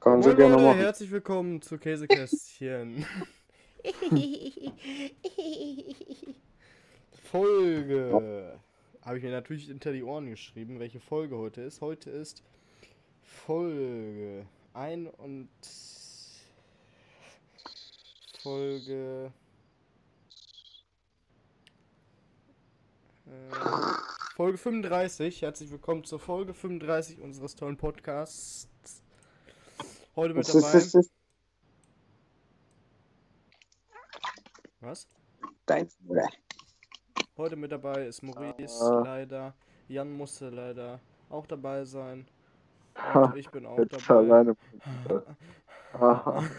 Können Sie gerne machen. herzlich willkommen zu Käsekästchen. Folge. Habe ich mir natürlich hinter die Ohren geschrieben, welche Folge heute ist. Heute ist Folge ein und Folge äh, Folge 35. Herzlich willkommen zur Folge 35 unseres tollen Podcasts. Heute mit dabei. Was? dein Bruder. Heute mit dabei ist Maurice Ah. leider. Jan musste leider auch dabei sein. Und ich bin auch Jetzt dabei. alleine.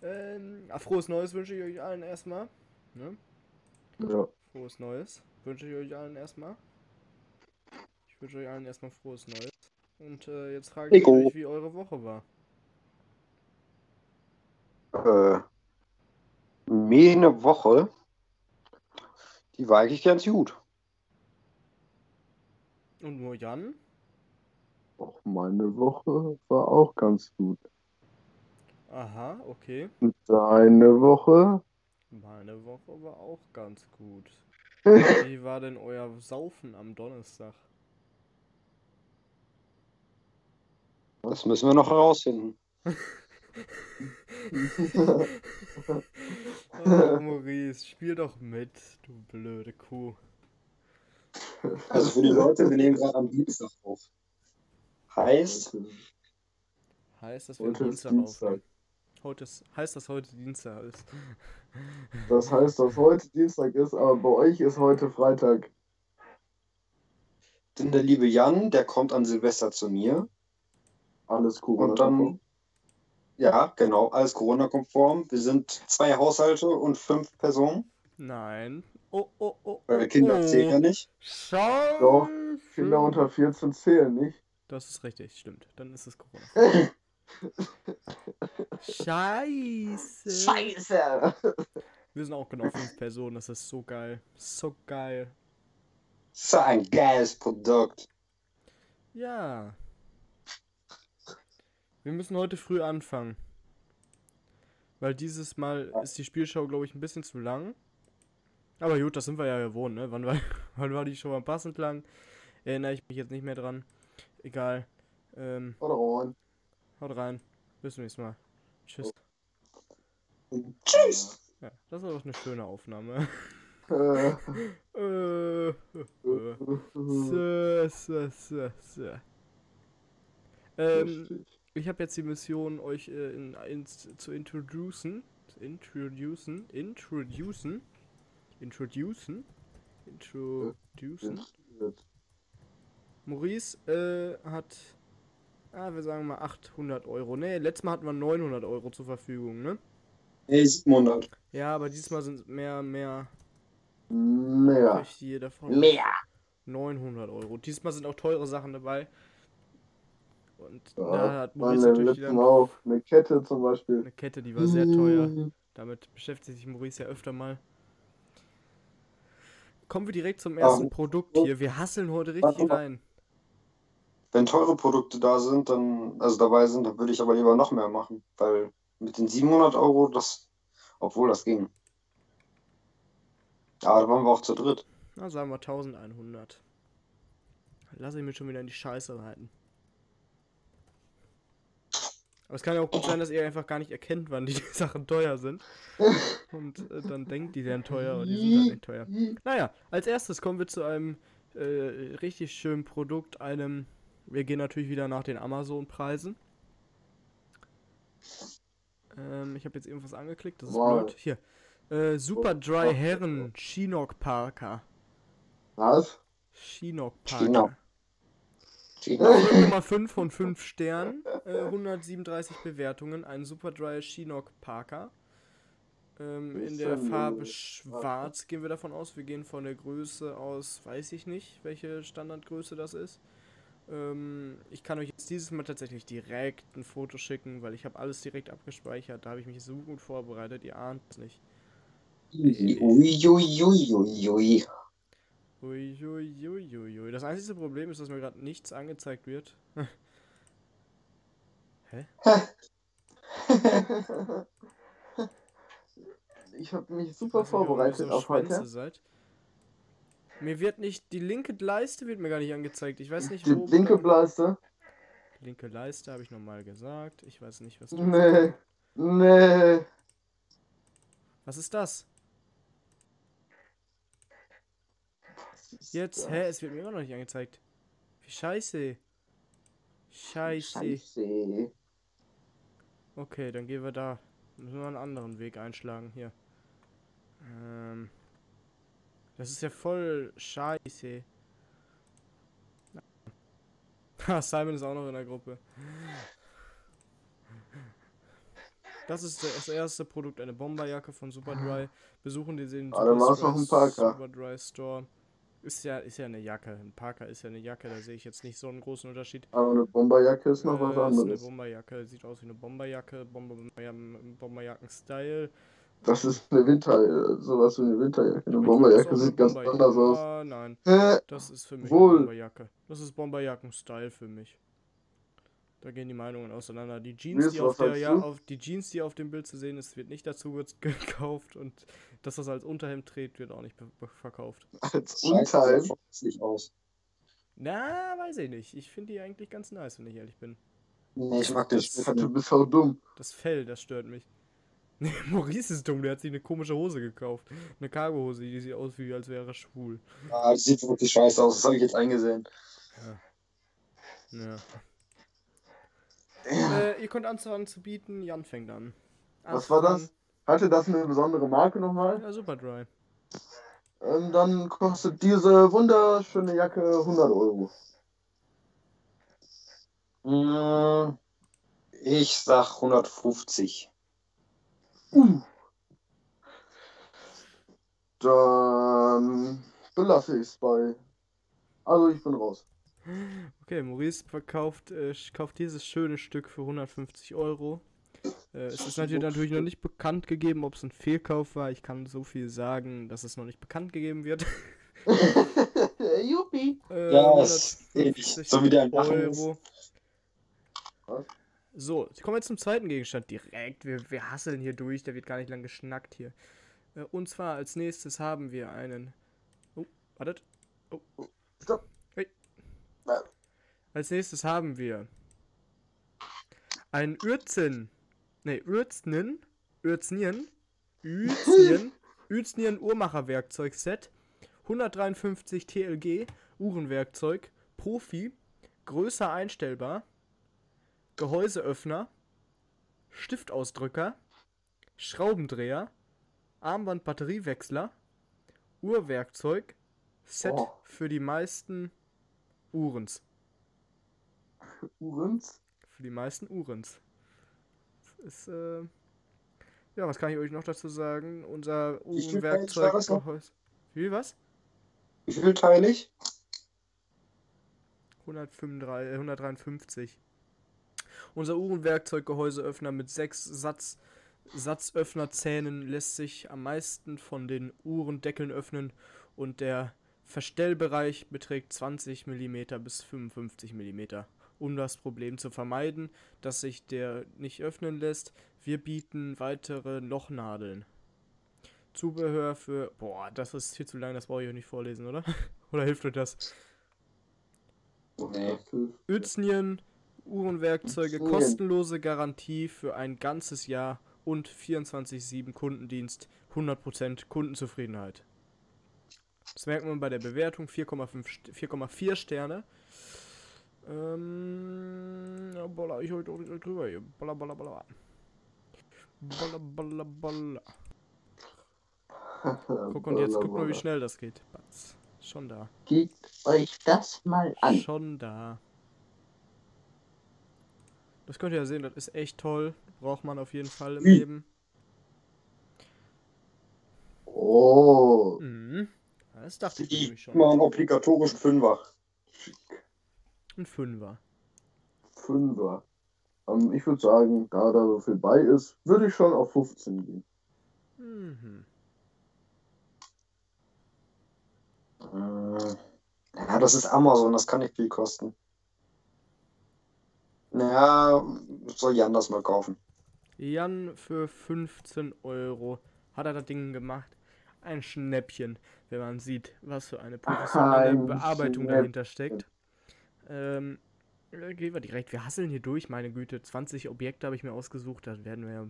Ähm, ah, frohes Neues wünsche ich euch allen erstmal. Ne? Ja. Frohes Neues wünsche ich euch allen erstmal. Ich wünsche euch allen erstmal frohes Neues. Und äh, jetzt frage ich Ego. euch, wie eure Woche war. Äh, meine Woche, die war eigentlich ganz gut. Und nur Jan? Auch meine Woche war auch ganz gut. Aha, okay. Und deine Woche? Meine Woche war auch ganz gut. Wie war denn euer Saufen am Donnerstag? Das müssen wir noch herausfinden. Oh, Maurice, spiel doch mit, du blöde Kuh. Also für die Leute, wir nehmen gerade am Dienstag auf. Heißt, Heißt, dass wir Heute am Dienstag Dienstag. aufnehmen. Heute ist, heißt, dass heute Dienstag ist. Das heißt, dass heute Dienstag ist, aber bei euch ist heute Freitag. denn der liebe Jan, der kommt an Silvester zu mir. Alles dann, ja, genau, alles Corona-konform. Wir sind zwei Haushalte und fünf Personen. Nein. Oh, oh, oh. Weil Kinder oh. zählen ja nicht. Scheiße. Doch, Kinder unter 14 zählen nicht. Das ist richtig, stimmt. Dann ist es Corona. Scheiße. Scheiße! Wir sind auch genau fünf Personen. Das ist so geil. So geil. So ein geiles Produkt. Ja. Wir müssen heute früh anfangen. Weil dieses Mal ist die Spielschau, glaube ich, ein bisschen zu lang. Aber gut, das sind wir ja gewohnt, ne? Wann war, wann war die schon mal passend lang? Erinnere ich mich jetzt nicht mehr dran. Egal. Ähm, Oder on. haut rein. Bis zum nächsten Mal. Tschüss. Tschüss. Ja, das war doch eine schöne Aufnahme. Äh, äh, äh. So, so, so, so. Ähm, lustig. Ich habe jetzt die Mission, euch äh, in, ins, zu introducen. Introducen. Introducen. Introducen. Introducen. Maurice äh, hat. Ah, wir sagen mal 800 Euro. Ne, letztes Mal hatten wir 900 Euro zur Verfügung, ne? Hey, 700. Ja, aber diesmal sind es mehr, mehr. Mehr. Mehr. 900 Euro. Diesmal sind auch teure Sachen dabei. Und Ja, da hat Maurice Meine natürlich wieder auch. Eine Kette zum Beispiel. eine Kette, die war sehr teuer. Damit beschäftigt sich Maurice ja öfter mal. Kommen wir direkt zum ersten Ah. Produkt hier. Wir hasseln heute richtig rein. Wenn teure Produkte da sind, dann, also dabei sind, dann würde ich aber lieber noch mehr machen. Weil mit den 700 Euro, das, obwohl das ging. Aber da waren wir auch zu dritt. Na, sagen wir 1100. Lass ich mir schon wieder in die Scheiße reiten. Aber es kann ja auch gut sein, dass ihr einfach gar nicht erkennt, wann die Sachen teuer sind. Und äh, dann denkt, die wären teuer, aber die sind halt nicht teuer. Naja, als erstes kommen wir zu einem äh, richtig schönen Produkt, einem. Wir gehen natürlich wieder nach den Amazon-Preisen. Ähm, ich habe jetzt irgendwas angeklickt, das ist Wow. blöd. Hier. Äh, Super Dry Herren Chinook Parker. Was? Chinook. Parker. 5,5 von 5 Sternen, äh, 137 Bewertungen, ein Super Dry Chinook Parker. Ähm, in der Farbe äh, schwarz gehen wir davon aus. Wir gehen von der Größe aus, weiß ich nicht, welche Standardgröße das ist. Ähm, ich kann euch jetzt dieses Mal tatsächlich direkt ein Foto schicken, weil ich habe alles direkt abgespeichert. Da habe ich mich so gut vorbereitet, ihr ahnt es nicht. Uiuiuiui. Uiuiuiui. Das einzige Problem ist, dass mir gerade nichts angezeigt wird. ich habe mich super nicht, vorbereitet so auf heute. Seid. Mir wird nicht, die linke Leiste wird mir gar nicht angezeigt. Ich weiß nicht, Die wo. linke oben- Blaste. linke Leiste habe ich nochmal gesagt. Ich weiß nicht, was. Nee. Nee. Was ist das? Was ist Jetzt, hä? Es wird mir immer noch nicht angezeigt. Wie scheiße. Scheiße. Scheiße. Okay, dann gehen wir da. Müssen wir einen anderen Weg einschlagen hier. Ähm. Das ist ja voll scheiße. Ha, Simon ist auch noch in der Gruppe. Das ist das erste Produkt, eine Bomberjacke von Superdry. Besuchen die den Ah. Superdry Store. Ist ja, ist ja eine Jacke. Ein Parker ist ja eine Jacke, da sehe ich jetzt nicht so einen großen Unterschied. Aber eine Bomberjacke ist noch was Äh, Ist eine anderes. Bomberjacke, sieht aus wie eine Bomberjacke, Bomber, Bomberjacken-Style. Das ist eine Winter, äh, sowas wie eine Winterjacke. Eine Bomberjacke sieht ganz eine anders aus. Ah, nein, Hä? das ist für mich Wohl. eine Bomberjacke. Das ist Bomberjacken-Style für mich. Da gehen die Meinungen auseinander. Die Jeans, die auf der, ja, auf die Jeans, die auf dem Bild zu sehen ist, wird nicht dazu ge- gekauft und dass das als Unterhemd trägt, wird auch nicht verkauft. Als Unterhemd. sieht hässlich aus. Na, weiß ich nicht. Ich finde die eigentlich ganz nice, wenn ich ehrlich bin. Nee, ich mag Das- Du nicht. bist auch dumm. Das Fell, das stört mich. Nee, Maurice ist dumm, der hat sich eine komische Hose gekauft. Eine Cargohose, die sieht aus wie als wäre er schwul. Ah, die sieht wirklich scheiße aus, das habe ich jetzt eingesehen. Ja. Ja. Äh, ihr könnt anfangen zu bieten, Jan fängt an. Was war das? Hatte das eine besondere Marke nochmal? Ja, super dry. Ähm, dann kostet diese wunderschöne Jacke 100 Euro. Mm, Ich sag 150. Uh. Dann belasse ich es bei. Also ich bin raus. Okay, Maurice verkauft, äh, kauft dieses schöne Stück für 150 Euro. Äh, es ist natürlich, natürlich noch nicht bekannt gegeben, ob es ein Fehlkauf war. Ich kann so viel sagen, dass es noch nicht bekannt gegeben wird. Juppie. Äh, Ja, ist. 150 So wie der. Euro. Was? So, kommen wir zum zweiten Gegenstand direkt. Wir, wir hasseln hier durch, der wird gar nicht lang geschnackt hier. Äh, und zwar als nächstes haben wir einen. Oh, wartet. Oh. Stopp. Hey. Als nächstes haben wir ein Urzin. Ne, Urznen. Urznien. Uznien. Uznien Uhrmacherwerkzeugset. 153 TLG. Uhrenwerkzeug. Profi. Größer einstellbar. Gehäuseöffner, Stiftausdrücker, Schraubendreher, Armband-Batteriewechsler, Uhrwerkzeug, Set Oh. für die meisten Uhrens. Uhrens? Für die meisten Uhrens. Ist, äh, ja, was kann ich euch noch dazu sagen? Unser? Gehäuse- Wie was? Wie viel teilig? 135, äh, 153. Unser Uhrenwerkzeuggehäuseöffner mit sechs Satz, Satzöffnerzähnen lässt sich am meisten von den Uhrendeckeln öffnen und der Verstellbereich beträgt 20 mm bis 55 mm. Um das Problem zu vermeiden, dass sich der nicht öffnen lässt, wir bieten weitere Lochnadeln. Zubehör für. Boah, das ist viel zu lang, das brauche ich auch nicht vorlesen, oder? oder hilft euch das? Nee. Uznien, Uhrenwerkzeuge, kostenlose Garantie für ein ganzes Jahr und 24-7 Kundendienst, 100% Kundenzufriedenheit. Das merkt man bei der Bewertung, 4,5 St- 4,4 Sterne. Ähm, ja, baller ich heute auch direkt drüber hier. Baller, baller, baller. Baller, baller, baller. Guck, und jetzt guck mal, wie schnell das geht. Batz. Schon da. Gebt euch das mal an. Schon da. Das könnt ihr ja sehen, das ist echt toll. Braucht man auf jeden Fall im Wie? Leben. Oh. Mhm. Das dachte ich Ich nämlich schon. mal einen obligatorischen Fünfer. Ein Fünfer. Fünfer. Ähm, ich würde sagen, da da so viel bei ist, würde ich schon auf 15 gehen. Mhm. Äh, Ja, das ist Amazon, das kann nicht viel kosten. Naja, soll Jan das mal kaufen. Jan für 15 Euro hat er das Ding gemacht. Ein Schnäppchen, wenn man sieht, was für eine professionelle Bearbeitung Schnäppchen. dahinter steckt. Ähm, äh, gehen wir direkt. Wir hasseln hier durch, meine Güte. 20 Objekte habe ich mir ausgesucht, dann werden wir. ja-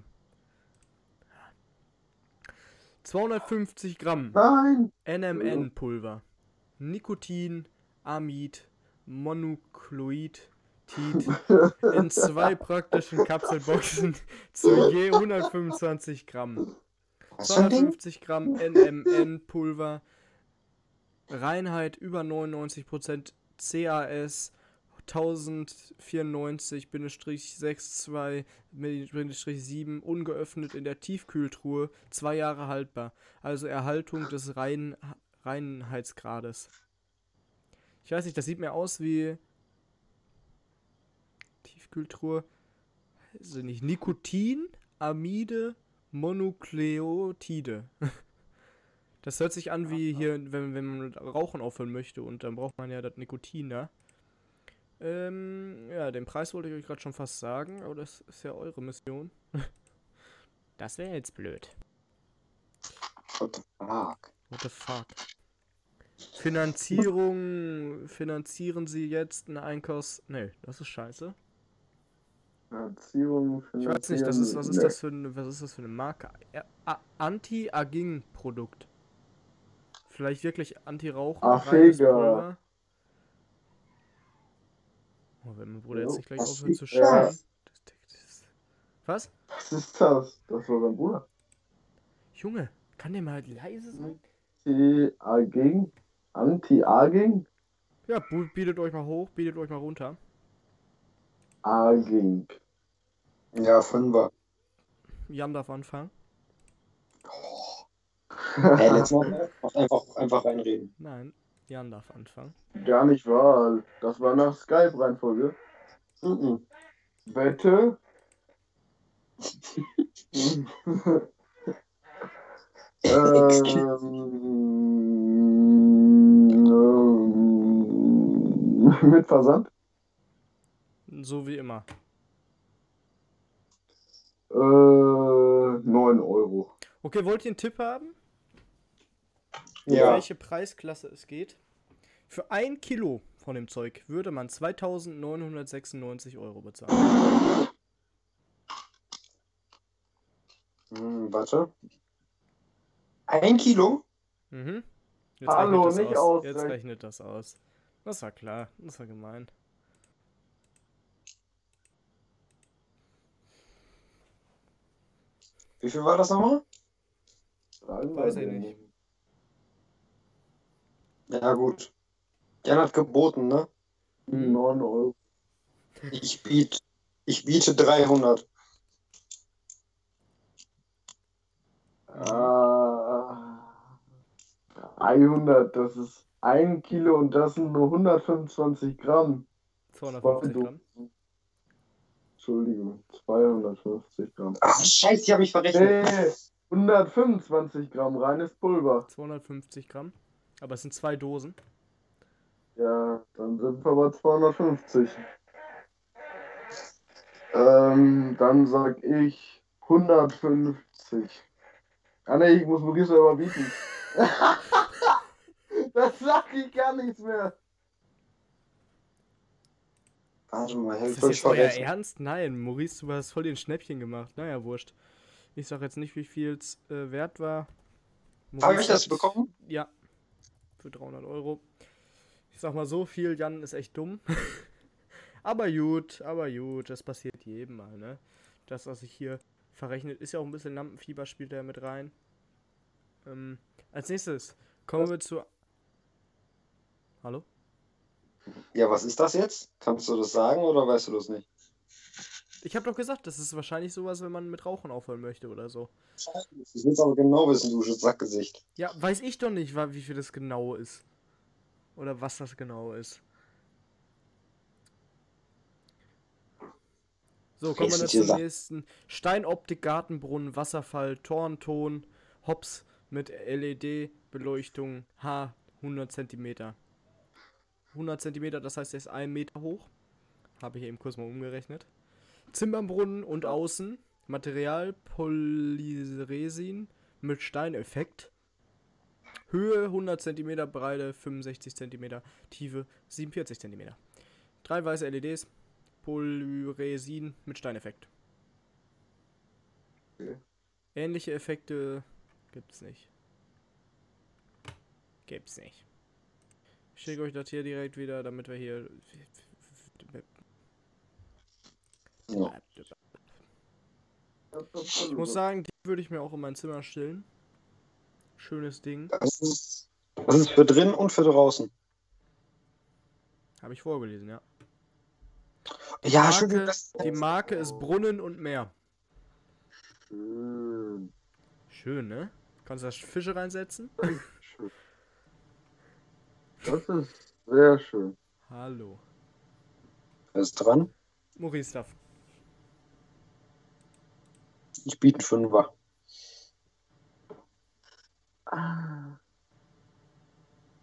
250 Gramm Nein! NMN-Pulver. Nikotin, Amid, Monukloid, Tit in zwei praktischen Kapselboxen zu je 125 Gramm. Was für ein Ding? 250 Gramm NMN-Pulver. Reinheit über 99%. CAS 1094-62-7 ungeöffnet in der Tiefkühltruhe. Zwei Jahre haltbar. Also Erhaltung des Rein Reinheitsgrades. Ich weiß nicht, das sieht mir aus wie Tiefkühltruhe. Also nicht Nikotin, Amide, Monukleotide. Das hört sich an wie hier, wenn, wenn man mit Rauchen aufhören möchte und dann braucht man ja das Nikotin da. Ähm, ja, den Preis wollte ich euch gerade schon fast sagen, aber das ist ja eure Mission. Das wäre jetzt blöd. What the fuck? What the fuck? Finanzierung, finanzieren Sie jetzt einen Einkaufs... Nee, das ist scheiße. Finanzierung, Ich weiß nicht, das ist, was ist Nee. das für eine, was ist das für eine Marke? Anti-Aging-Produkt. Vielleicht wirklich. Afega. reines Pulver. Oh, wenn mein Bruder jetzt Jo, nicht gleich was aufhört zu ist schreien. das? Das, das, was? Was ist das? Das war sein Bruder. Junge, kann der mal leise sein? Anti-Aging? Anti-Aging? Ja, bietet euch mal hoch, bietet euch mal runter. Aging. Ja, Fünfer. Jan darf anfangen. Ey, letztes Mal einfach, einfach reinreden. Nein, Jan darf anfangen. Gar nicht wahr. Das war nach Skype-Reihenfolge. Mhm. Wette? ähm, ähm, mit Versand? So wie immer. Äh, 9 Euro. Okay, wollt ihr einen Tipp haben? Um Ja. welche Preisklasse es geht. Für ein Kilo von dem Zeug würde man 2996 Euro bezahlen. Hm, warte. Ein Kilo? Mhm. Jetzt Hallo, rechnet das nicht aus. Jetzt ausrechnen. rechnet das aus. Das war klar. Das war gemein. Wie viel war das nochmal? Weiß ich nicht. Ja, gut. Jan hat geboten, ne? 9 Euro. Ich biete, ich biete 300. Ah, 300, das ist ein Kilo und das sind nur 125 Gramm. 250 Gramm. Entschuldigung, 250 Gramm. Ach, scheiße, ich habe mich verrechnet. Nee, 125 Gramm reines Pulver. 250 Gramm. Aber es sind zwei Dosen. Ja, dann sind wir bei 250. Ähm, dann sag ich 150. Ah ne, ich muss Maurice überbieten. das sag ich gar nichts mehr. Warte mal, Ist hilf das jetzt euer. Ernst? Nein, Maurice, du hast voll den Schnäppchen gemacht. Naja, wurscht. Ich sag jetzt nicht, wie viel es äh, wert war. Habe ich das bekommen? Ja. Für 300 Euro. Ich sag mal so viel, Jan ist echt dumm. aber gut, aber gut, das passiert jedem mal, ne? Das, was ich hier verrechnet, ist ja auch ein bisschen Lampenfieber, spielt da mit rein. Ähm, als nächstes kommen wir zu. Hallo? Ja, was ist das jetzt? Kannst du das sagen oder weißt du das nicht? Ich habe doch gesagt, das ist wahrscheinlich sowas, wenn man mit Rauchen aufhören möchte oder so. Ich will aber genau wissen, du Sackgesicht. Ja, weiß ich doch nicht, wie viel das genau ist. Oder was das genau ist. So, kommen wir zum nächsten. Steinoptik, Gartenbrunnen, Wasserfall, Tornton, Hops mit LED-Beleuchtung, H, 100 Zentimeter. 100 Zentimeter, das heißt, er ist 1 Meter hoch. Habe ich eben kurz mal umgerechnet. Zimmerbrunnen und außen. Material Polyresin mit Steineffekt. Höhe 100 cm, Breite 65 cm, Tiefe 47 cm. Drei weiße LEDs, Polyresin mit Steineffekt. Okay. Ähnliche Effekte gibt's nicht. Gibt's nicht. Ich schicke euch das hier direkt wieder, damit wir hier. Ja. Ich muss sagen, die würde ich mir auch in mein Zimmer stellen. Schönes Ding. Das ist, das ist für drin und für draußen. Habe ich vorgelesen, ja. Ja, Marke, die Marke ist Brunnen und Meer. Schön. Schön, ne? Kannst du da Fische reinsetzen? schön. Das ist sehr schön. Hallo. ist dran. Maurice darf. Ich biete einen Fünfer. Ah.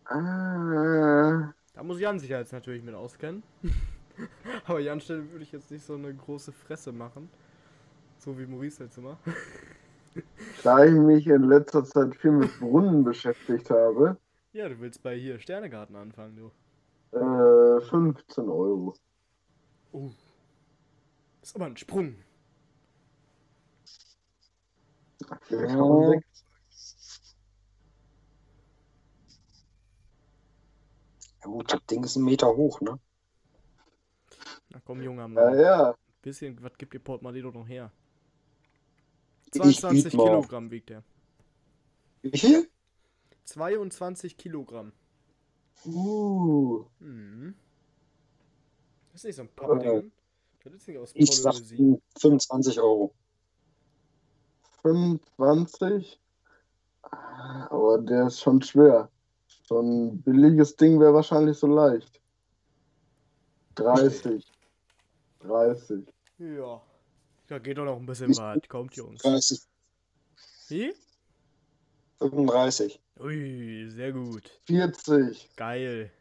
Ah. Da muss Jan sich jetzt natürlich mit auskennen. Aber Jan Stelle würde ich jetzt nicht so eine große Fresse machen. So wie Maurice jetzt immer. Da ich mich in letzter Zeit viel mit Brunnen beschäftigt habe, Ja, du willst bei hier Sternegarten anfangen, du. äh, 15 Euro. Oh. Ist aber ein Sprung. Ja. Ja gut, das Ding ist ein Meter hoch, ne? Na komm, junger Ja, Mann. ja. Bisschen, was gibt ihr Portemonnaie doch noch her? Ich 22 biet mal. Kilogramm wiegt er. Wie viel? 22 Kilogramm. Uh. Mhm. Das ist nicht so ein Pappding. Das ist nicht aus Ich sag Polyresin. 25 Euro. 25. Ah, Aber der ist schon schwer. So ein billiges Ding wäre wahrscheinlich so leicht. 30. 30. Ja. Da geht doch noch ein bisschen was. Kommt, Jungs. 30, Wie? 35. Ui, sehr gut. 40. Geil.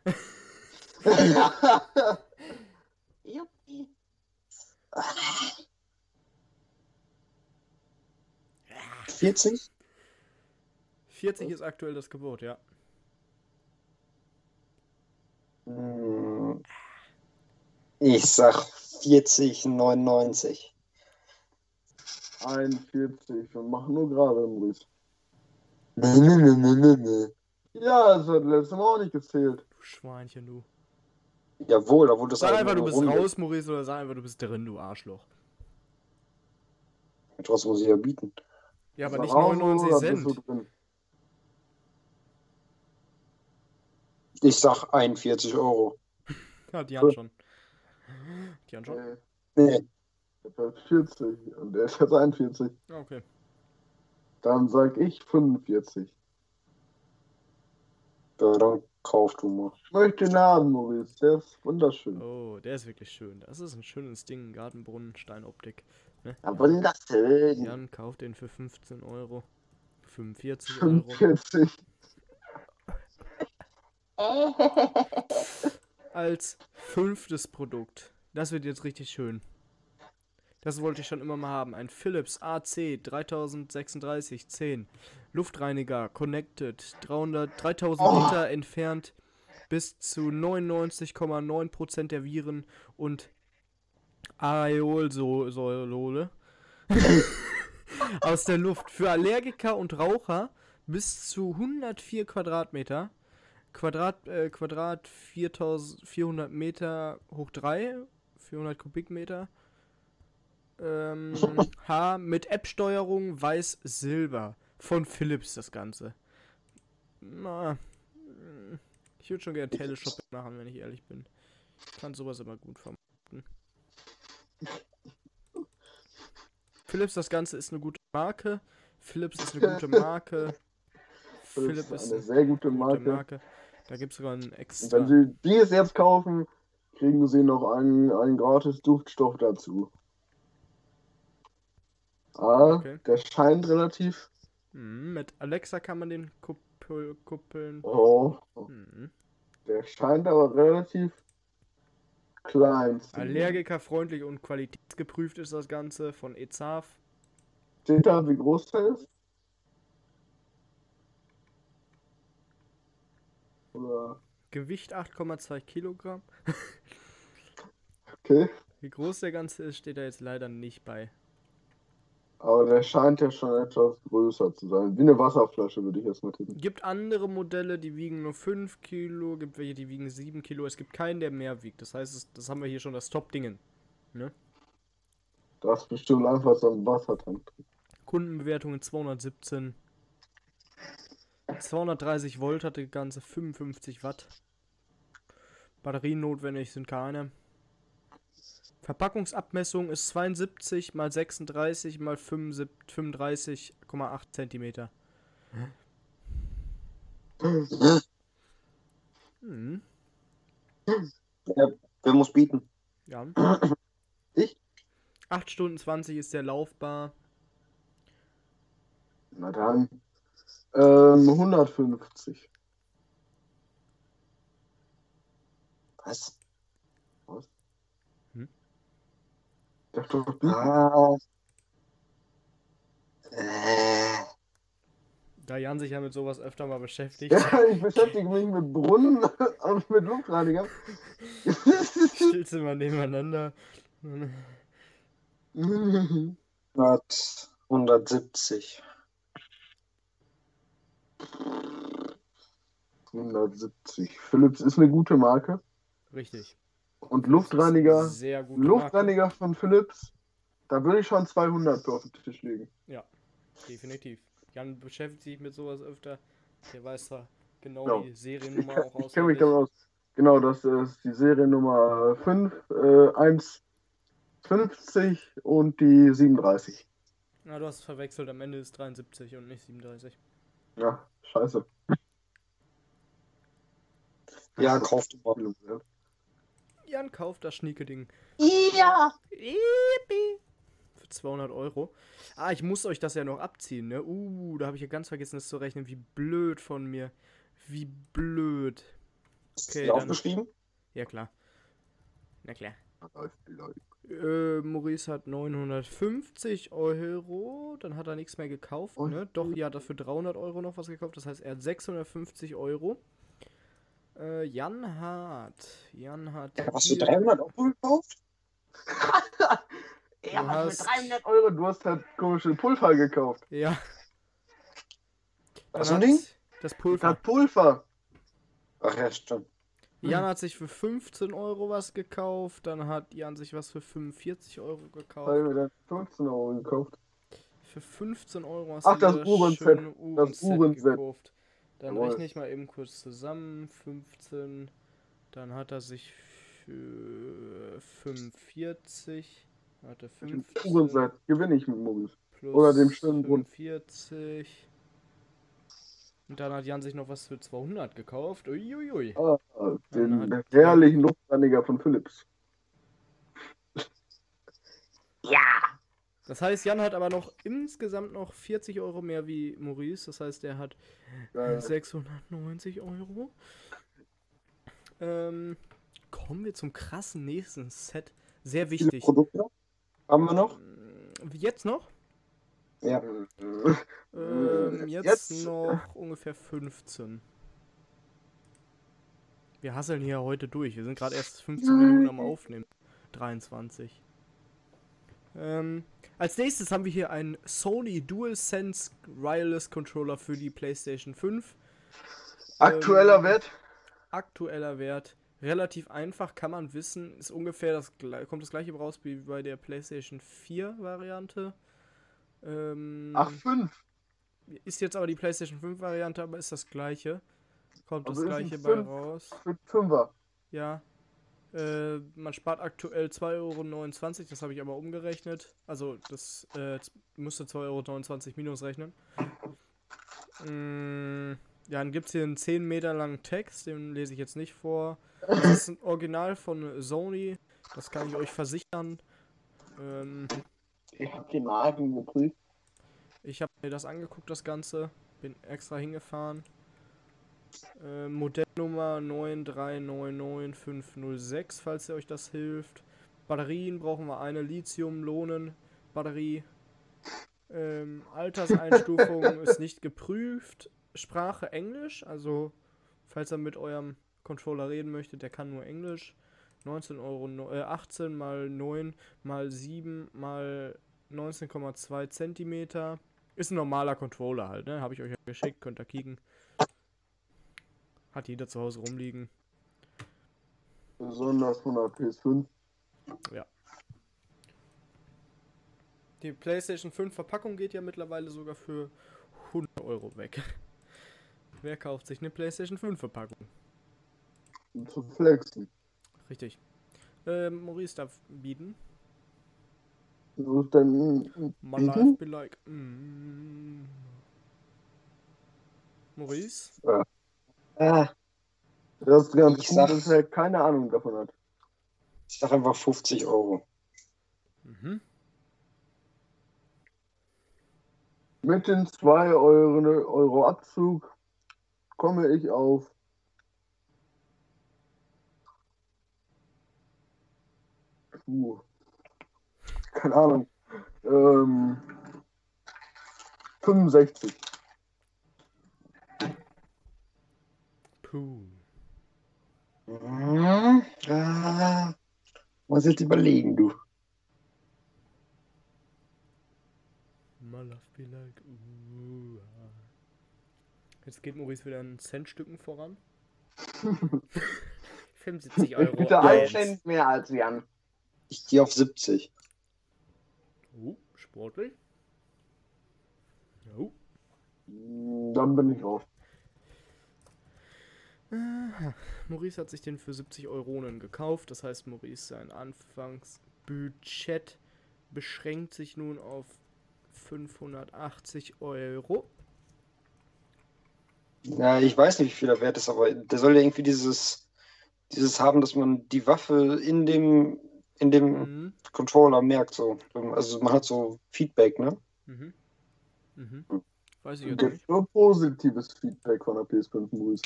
40? 40 ist aktuell das Gebot, ja. Hm. Ich sag 40, 99. 41. Wir machen nur gerade, Maurice. Nee, nee, nee, nee, nee, nee. Ja, das hat letztes Mal auch nicht gezählt. Du Schweinchen, du. Jawohl, da wurde es Sag halt einfach, du bist Runde. raus, Maurice, oder sag einfach, du bist drin, du Arschloch. Was muss ich ja bieten? Ja, aber nicht auch 99 nur, da bist Cent. Ich sag 41 Euro. Hat Jan schon. Jan schon? Äh, Nee, Ich hab 40 und er ist jetzt 41. Ah, Okay. Dann sag ich 45. ja, dann kauf du mal. Ich möchte den haben, Maurice. Der ist wunderschön. Oh, der ist wirklich schön. Das ist ein schönes Ding. Gartenbrunnen, Steinoptik. Ja, wunderschön. Jan kauft den für 15 Euro. 45 Euro. 45. Als fünftes Produkt. Das wird jetzt richtig schön. Das wollte ich schon immer mal haben. Ein Philips AC 3036 10. Luftreiniger connected. 300, 3000 Oh. Liter entfernt. Bis zu 99,9% der Viren und Areolsäule aus der Luft. Für Allergiker und Raucher bis zu 104 Quadratmeter. Quadrat, äh, Quadrat 4400 Meter hoch 3, 400 Kubikmeter. Ähm, H mit App-Steuerung weiß-silber. Von Philips das Ganze. Na, ich würde schon gerne Teleshopping machen, wenn ich ehrlich bin. Ich kann sowas immer gut vermarkten. Philips das Ganze ist eine gute Marke. Philips ist eine gute Marke. Philips ist eine sehr gute gute Marke. Marke. Da gibt es sogar einen Und extra. wenn Sie dies jetzt kaufen, kriegen Sie noch einen, einen gratis Duftstoff dazu. Ah, Okay. der scheint relativ. Mhm, mit Alexa kann man den Rückkuppeln. Oh, Hm. der scheint aber relativ klein. zu sein. Allergikerfreundlich und qualitätsgeprüft ist das Ganze von EZAF. Steht da, wie groß der ist? Oder, Gewicht 8,2 Kilogramm. okay. Wie groß der Ganze ist, steht da jetzt leider nicht bei. Aber der scheint ja schon etwas größer zu sein. Wie eine Wasserflasche, würde ich erstmal tippen. Gibt andere Modelle, die wiegen nur 5 Kilo, gibt welche, die wiegen 7 Kilo. Es gibt keinen, der mehr wiegt. Das heißt, das haben wir hier schon das Top-Dingen. Da ist bestimmt einfach so ein Wassertank. Kundenbewertungen 217. 230 Volt hat die ganze 55 Watt. Batterien notwendig sind keine. Verpackungsabmessung ist 72 mal 36 mal 75 35,8 Zentimeter. Hm, Wer muss bieten? ja. Ich? 8 Stunden 20 ist der laufbar. Na dann. Ähm, 150. Was? Ich dachte, doch, du- Ah. Äh. Da Jan sich ja mit sowas öfter mal beschäftigt, Ja, ich beschäftige mich mit Brunnen und mit Luftreiniger. mal nebeneinander. 100, 170. 170. Philips ist eine gute Marke. Richtig. Und Luftreiniger, Sehr gut. Luftreiniger von Philips, da würde ich schon 200 für auf den Tisch legen. Definitiv. Jan beschäftigt sich mit sowas öfter. Der weiß zwar genau Ja. die Ich, Seriennummer auch ich kenne mich damit aus. Genau, das ist die Seriennummer 5, äh, 150 und die 37. Na, du hast es verwechselt. Am Ende ist 73 und nicht 37. Ja, scheiße. Ja, kauft mal. Jan kauft das schnieke Ding. Ja! Yippie. Für 200 Euro. Ah, ich muss euch das ja noch abziehen, ne? Uh, da habe ich ja ganz vergessen, das zu rechnen. Wie blöd von mir. Wie blöd. Ist Okay, dann- aufgeschrieben? Ja, klar. Na klar. Äh, Maurice hat 950 Euro. Dann hat er nichts mehr gekauft, Und- ne? Doch, ja, hat er für 300 Euro noch was gekauft. Das heißt, er hat 650 Euro. Äh, Jan hat. Jan hat. Hast du hier- 300 Euro gekauft? Ja, Du was hast- mit 300 Euro? Du hast halt komische Pulver gekauft. Ja. Was für ein hat Ding? Das Pulver. Das Pulver. Ach ja, stimmt. Jan hat sich für 15 Euro was gekauft. Dann hat Jan sich was für 45 Euro gekauft. mir dann 15 Euro gekauft. Für 15 Euro hast Ach, du das Uhrenset. Das Uhrenset Uhrenset. gekauft. Dann Jawohl. rechne ich mal eben kurz zusammen. 15. Dann hat er sich für 45. Warte, Mit 15 Uhrenset gewinne ich mit plus oder dem schönen Brunnen. 45. Und dann hat Jan sich noch was für 200 gekauft. Uiuiui. Ah, den hat- herrlichen Luftreiniger von Philips. Das heißt, Jan hat aber noch insgesamt noch 40 Euro mehr wie Maurice. Das heißt, er hat Geil. 690 Euro. Ähm, kommen wir zum krassen nächsten Set. Sehr wichtig. Produkte haben wir noch? Wie Jetzt noch? Ja. Ähm, jetzt, Jetzt- noch ungefähr 15. Wir hasseln hier heute durch. Wir sind gerade erst 15 Minuten am Aufnehmen. 23. Ähm, als nächstes haben wir hier einen Sony DualSense Wireless Controller für die PlayStation 5. Aktueller Ähm, Wert? Aktueller Wert. Relativ einfach, kann man wissen. Ist ungefähr das kommt das gleiche raus wie bei der PlayStation 4 Variante. Ähm, Ach, 5. ist jetzt aber die PlayStation 5 Variante, aber ist das gleiche. Kommt Also das gleiche bei raus. Für 5er. Ja. Äh, man spart aktuell 2,29 Euro, das habe ich aber umgerechnet. Also das äh, müsste 2,29 Euro minus rechnen. Mm, ja, dann gibt es hier einen 10 Meter langen Text, den lese ich jetzt nicht vor. Das ist ein Original von Sony, das kann ich euch versichern. Ähm, Ich hab die Marken geprüft. ich habe mir das angeguckt, das Ganze. Bin extra hingefahren. Äh, Modellnummer 9399506, falls ihr euch das hilft. Batterien brauchen wir eine Lithium-Ionen-Batterie. Ähm, Alterseinstufung ist nicht geprüft. Sprache Englisch, also falls ihr mit eurem Controller reden möchtet, der kann nur Englisch. 19 Euro, äh, 18 mal 9 mal 7 mal 19,2 Zentimeter. Ist ein normaler Controller halt, ne? Habe ich euch ja geschickt, könnt ihr kicken. Hat jeder zu Hause rumliegen. Besonders von der PS5. Die PlayStation 5 Verpackung geht ja mittlerweile sogar für 100 Euro weg. Wer kauft sich eine PlayStation 5 Verpackung? Zu flexen. Richtig. Ähm, Maurice darf bieten. So ist denn. My Bieten? life be like. Mm. Maurice? Ah, Das ist ganz Ich gut, sag- dass er keine Ahnung davon hat. ich sag einfach 50 Euro. Mhm. Mit den 2 Euro, Euro Abzug komme ich auf Puh. Keine Ahnung. Ähm, 65. Hm, ah, muss jetzt überlegen, du. My life be like. Uh, ah. Jetzt geht Maurice wieder in Centstücken voran. 75 Euro. Bitte ein. Cent mehr als Jan. Ich gehe auf 70. Oh, sportlich. Oh. Dann bin ich raus. Aha. Maurice hat sich den für 70 Euronen gekauft. Das heißt, Maurice sein Anfangsbudget beschränkt sich nun auf 580 Euro. Ja, ich weiß nicht, wie viel der wert ist, aber der soll ja irgendwie dieses, dieses haben, dass man die Waffe in dem, in dem Mhm. Controller merkt. So. Also man hat so Feedback, ne? Mhm. Mhm. Weiß ich jetzt nicht. Gibt nur positives Feedback von der PS5 Maurice.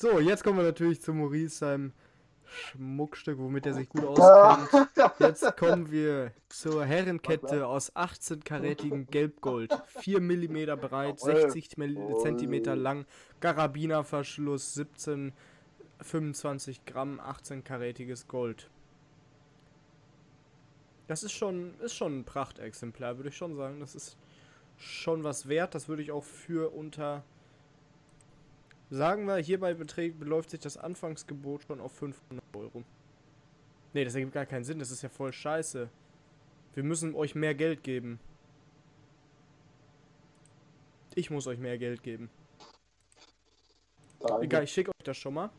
So, jetzt kommen wir natürlich zu Maurice, seinem Schmuckstück, womit er sich gut auskennt. Jetzt kommen wir zur Herrenkette aus 18-karätigem Gelbgold. 4 mm breit, 60 cm lang, Karabinerverschluss, 17, 25 Gramm, 18-karätiges Gold. Das ist schon, ist schon ein Prachtexemplar, würde ich schon sagen. Das ist schon was wert. Das würde ich auch für unter Sagen wir, hierbei beträgt, beläuft sich das Anfangsgebot schon auf 500 Euro. Ne, das ergibt gar keinen Sinn, das ist ja voll scheiße. Wir müssen euch mehr Geld geben. Ich muss euch mehr Geld geben. Danke. Egal, ich schicke euch das schon mal.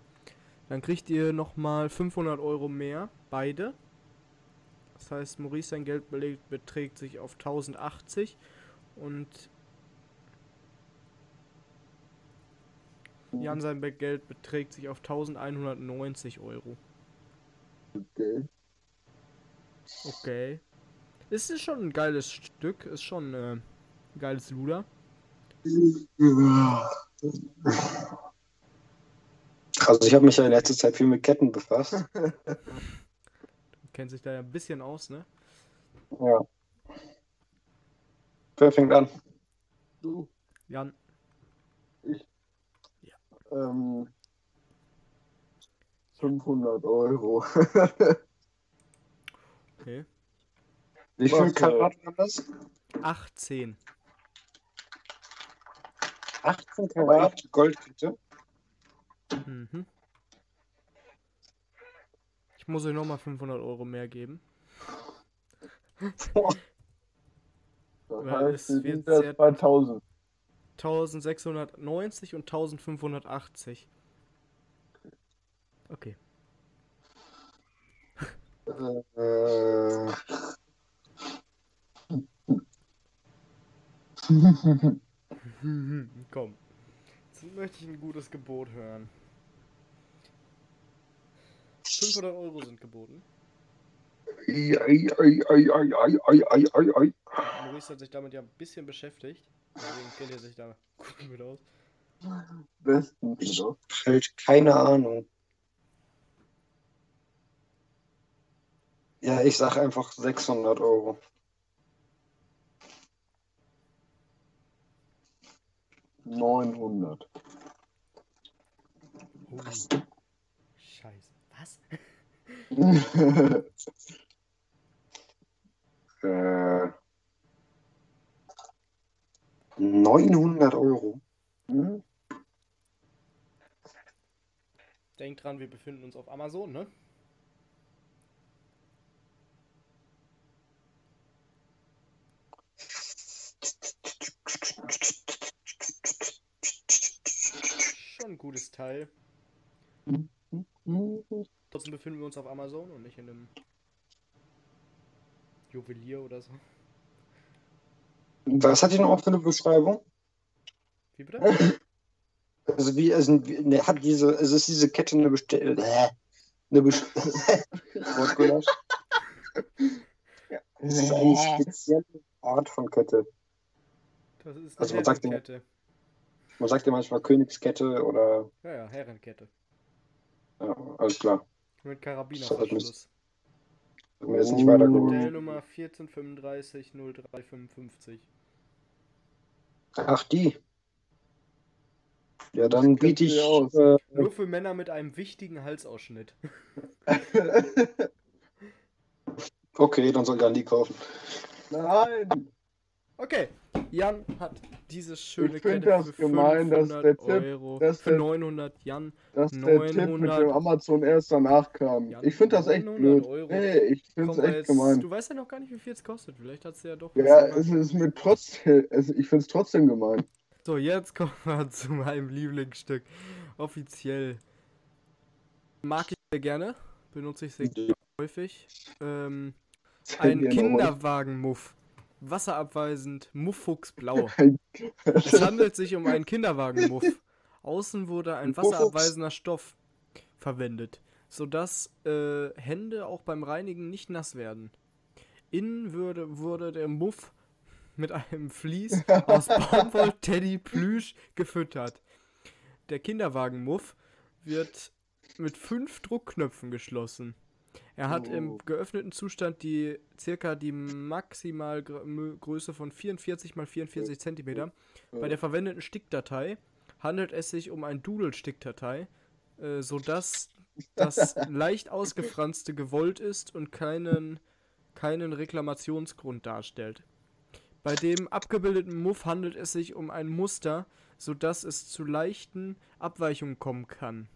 Dann kriegt ihr nochmal 500 Euro mehr, beide. Das heißt, Maurice sein Geld belegt, beträgt sich auf 1080 und Jan sein Be- Geld beträgt sich auf 1190 Euro. Okay. Okay. Es ist schon ein geiles Stück, ist schon äh, ein geiles Luder. Also ich habe mich ja in letzter Zeit viel mit Ketten befasst. Kennt sich da ja ein bisschen aus, ne? Ja. Wer fängt an? Du, Jan, ähm, 500 Euro. okay. Wie viel Was, Karat war das? 18. 18 Karat Goldkette. Mhm. Ich muss euch nochmal 500 Euro mehr geben. Das Weil heißt, wir wird sind jetzt sehr- bei 1000. 1690 und 1580. Okay. Äh, Komm. Jetzt möchte ich ein gutes Gebot hören. 500 Euro sind geboten. ei, ei, ei, ei, ei, ei, ei, ei, ei, ei. Maurice hat sich damit ja ein bisschen beschäftigt. Deswegen kennt er sich da gut mit aus. Bestens, Ich doch. halt keine Ahnung. Ja, ich sag einfach 600 Euro. Neunhundert. Oh. Scheiße. Was? Äh, 900 Euro. Hm? Denkt dran, wir befinden uns auf Amazon, ne? Schon ein gutes Teil. Trotzdem befinden wir uns auf Amazon und nicht in einem Juwelier oder so. Was hat die noch für eine Beschreibung? Wie bitte? Also wie, also, wie ne, hat diese, also ist diese Kette eine Bestell, äh, eine Best Wortgulasch? Das ist eine spezielle Art von Kette. Das ist eine Also man sagt Herrenkette. Man sagt ja manchmal Königskette oder, Ja, ja, Herrenkette. ja, alles klar. Mit Karabinerverschluss. Mir jetzt nicht weitergeholfen. Modellnummer 1435 0355. Ach, die. Ja, dann biete ich. Äh, Nur für Männer mit einem wichtigen Halsausschnitt. okay, dann soll Jan die kaufen. Nein! Okay, Jan hat diese schöne Ich Kette das für gemein, dass 500 der Tipp- Euro. dass für der- 900 Jan. Dass der Tipp mit 900 dem Amazon erst danach kam. Ja, ich finde das echt 900 blöd. Euro. Nee, ich finde es echt jetzt, gemein. du weißt ja noch gar nicht, wie viel es kostet. Vielleicht hat es ja doch. Ja, es ist mir trotzdem, es, ich finde es trotzdem gemein. So, jetzt kommen wir zu meinem Lieblingsstück. Offiziell. Mag ich sehr gerne. Benutze ich sehr häufig. Ähm, ein. Kinderwagen-Muff. Wasserabweisend, Mufffuchs Blau. Es handelt sich um einen Kinderwagenmuff. Außen wurde ein wasserabweisender Stoff verwendet, sodass äh, Hände auch beim Reinigen nicht nass werden. Innen würde, wurde der Muff mit einem Vlies aus Baumwoll, Teddy, Plüsch gefüttert. Der Kinderwagenmuff wird mit fünf Druckknöpfen geschlossen. Er hat Oh. im geöffneten Zustand die circa die Maximalgröße von 44 x 44 cm. Bei der verwendeten Stickdatei handelt es sich um ein Doodle-Stickdatei, äh, sodass das leicht ausgefranste gewollt ist und keinen, keinen Reklamationsgrund darstellt. Bei dem abgebildeten Muff handelt es sich um ein Muster, sodass es zu leichten Abweichungen kommen kann.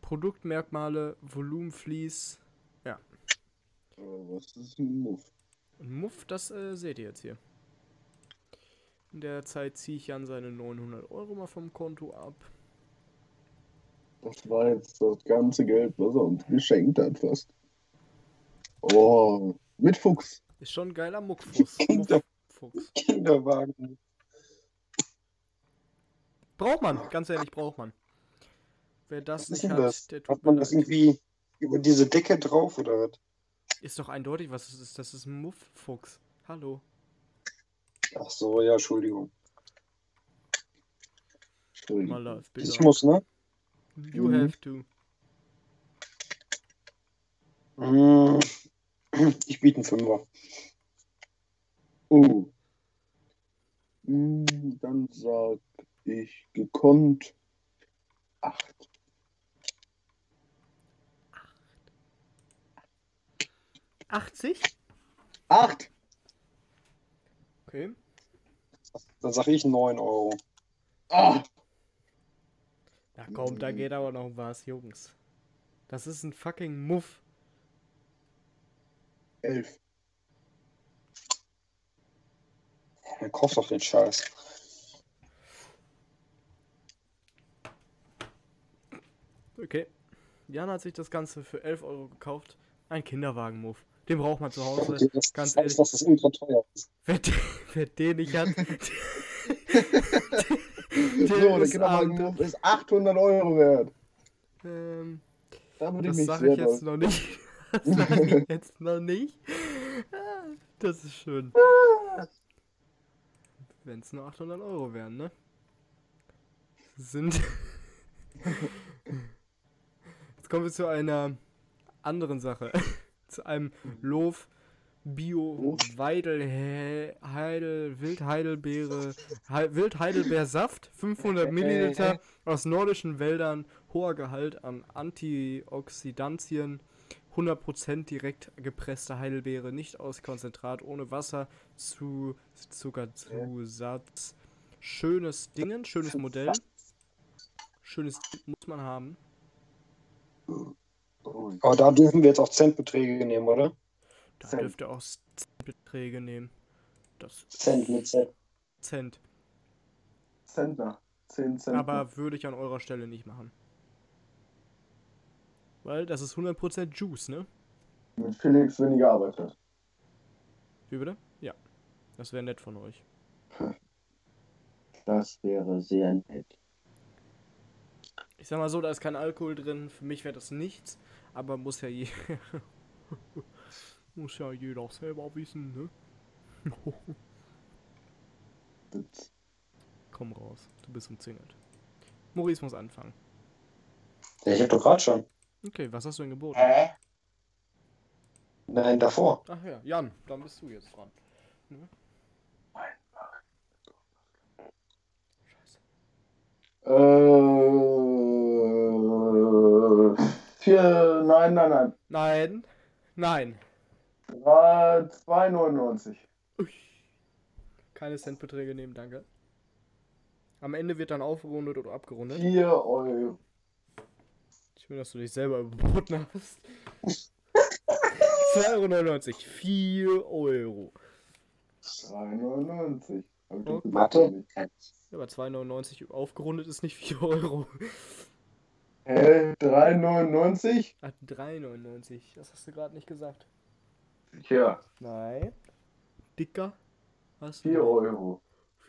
Produktmerkmale, Volumenflies. Was ist ein Muff? Und Muff, das äh, seht ihr jetzt hier. In der Zeit ziehe ich Jan seine 900 Euro mal vom Konto ab. Das war jetzt das ganze Geld, was er uns geschenkt hat, fast. Oh, mit Fuchs. Ist schon ein geiler Muckfuchs. Kinder- Mufffuchs. Kinderwagen. Braucht man, ganz ehrlich, braucht man. Wer das Was nicht hat, das? der tut Hat man das irgendwie über diese Decke drauf oder was? Ist doch eindeutig, was es ist. Das ist ein Mufffuchs. Hallo. Ach so, ja, Entschuldigung. Live, bitte. Ich muss, ne? You Mhm. have to. Mm, Ich biete einen Fünfer. Oh. Hm, Dann sag ich gekonnt acht. Achtzig? Acht! Okay. Dann sage ich 9 Euro. Ah! Na komm, da geht aber noch was, Jungs. Das ist ein fucking Muff. Elf. Dann kauf doch den Scheiß. Okay. Jan hat sich das Ganze für 11 Euro gekauft. Ein Kinderwagen-Muff. Den braucht man zu Hause. Okay, das, ganz ehrlich. dass das ultra teuer ist. Wer, den- wer den nicht hat. So, der ist Kinderwagenmove ist 800 Euro wert. ähm, Da das sage ich jetzt doll. noch nicht. Das sage ich jetzt noch nicht. Das ist schön. Wenn es nur 800 Euro wären, ne? sind. Jetzt kommen wir zu einer anderen Sache. Zu einem Lof Bio Weidel Heidel Wildheidelbeere He Wildheidelbeersaft 500 Milliliter aus nordischen Wäldern hoher Gehalt an Antioxidantien 100% direkt gepresste Heidelbeere nicht aus Konzentrat ohne Wasser zu Zuckerzusatz schönes Dingen schönes Modell. Schönes muss man haben Aber da dürfen wir jetzt auch Centbeträge nehmen, oder? da Cent. dürft ihr auch Beträge nehmen das Cent mit Z. Cent Zentner. 10 Cent. Aber würde ich an eurer Stelle nicht machen. Weil das ist 100% Juice, ne? Mit Felix weniger Arbeit hat. Wie bitte? Ja. Das wäre nett von euch. Das wäre sehr nett. Ich sag mal so, da ist kein Alkohol drin. Für mich wäre das nichts. Aber muss ja je muss ja jeder auch selber wissen, ne? Komm raus. Du bist umzingelt. Maurice muss anfangen. Ja, ich hab doch gerade schon. Okay, was hast du denn geboten? Hä? Nein, davor. Ach ja, Jan, dann bist du jetzt dran. Ne? Scheiße. Äh, vier, nein, nein, nein. Nein. Nein. War 2,99. Ui. Keine Centbeträge nehmen, danke. Am Ende wird dann aufgerundet oder abgerundet. 4 Euro. Ich will, dass du dich selber überboten hast. 2,99 Euro. 4 Euro. 3,99. Hab ich doch Okay. gesagt, Mathe? nicht. Ja, aber 2,99 Euro aufgerundet ist nicht 4 Euro. Hä? 3,99? Ach, 3,99. Das hast du gerade nicht gesagt. Tja, Nein. Dicker? Was? 4 Euro.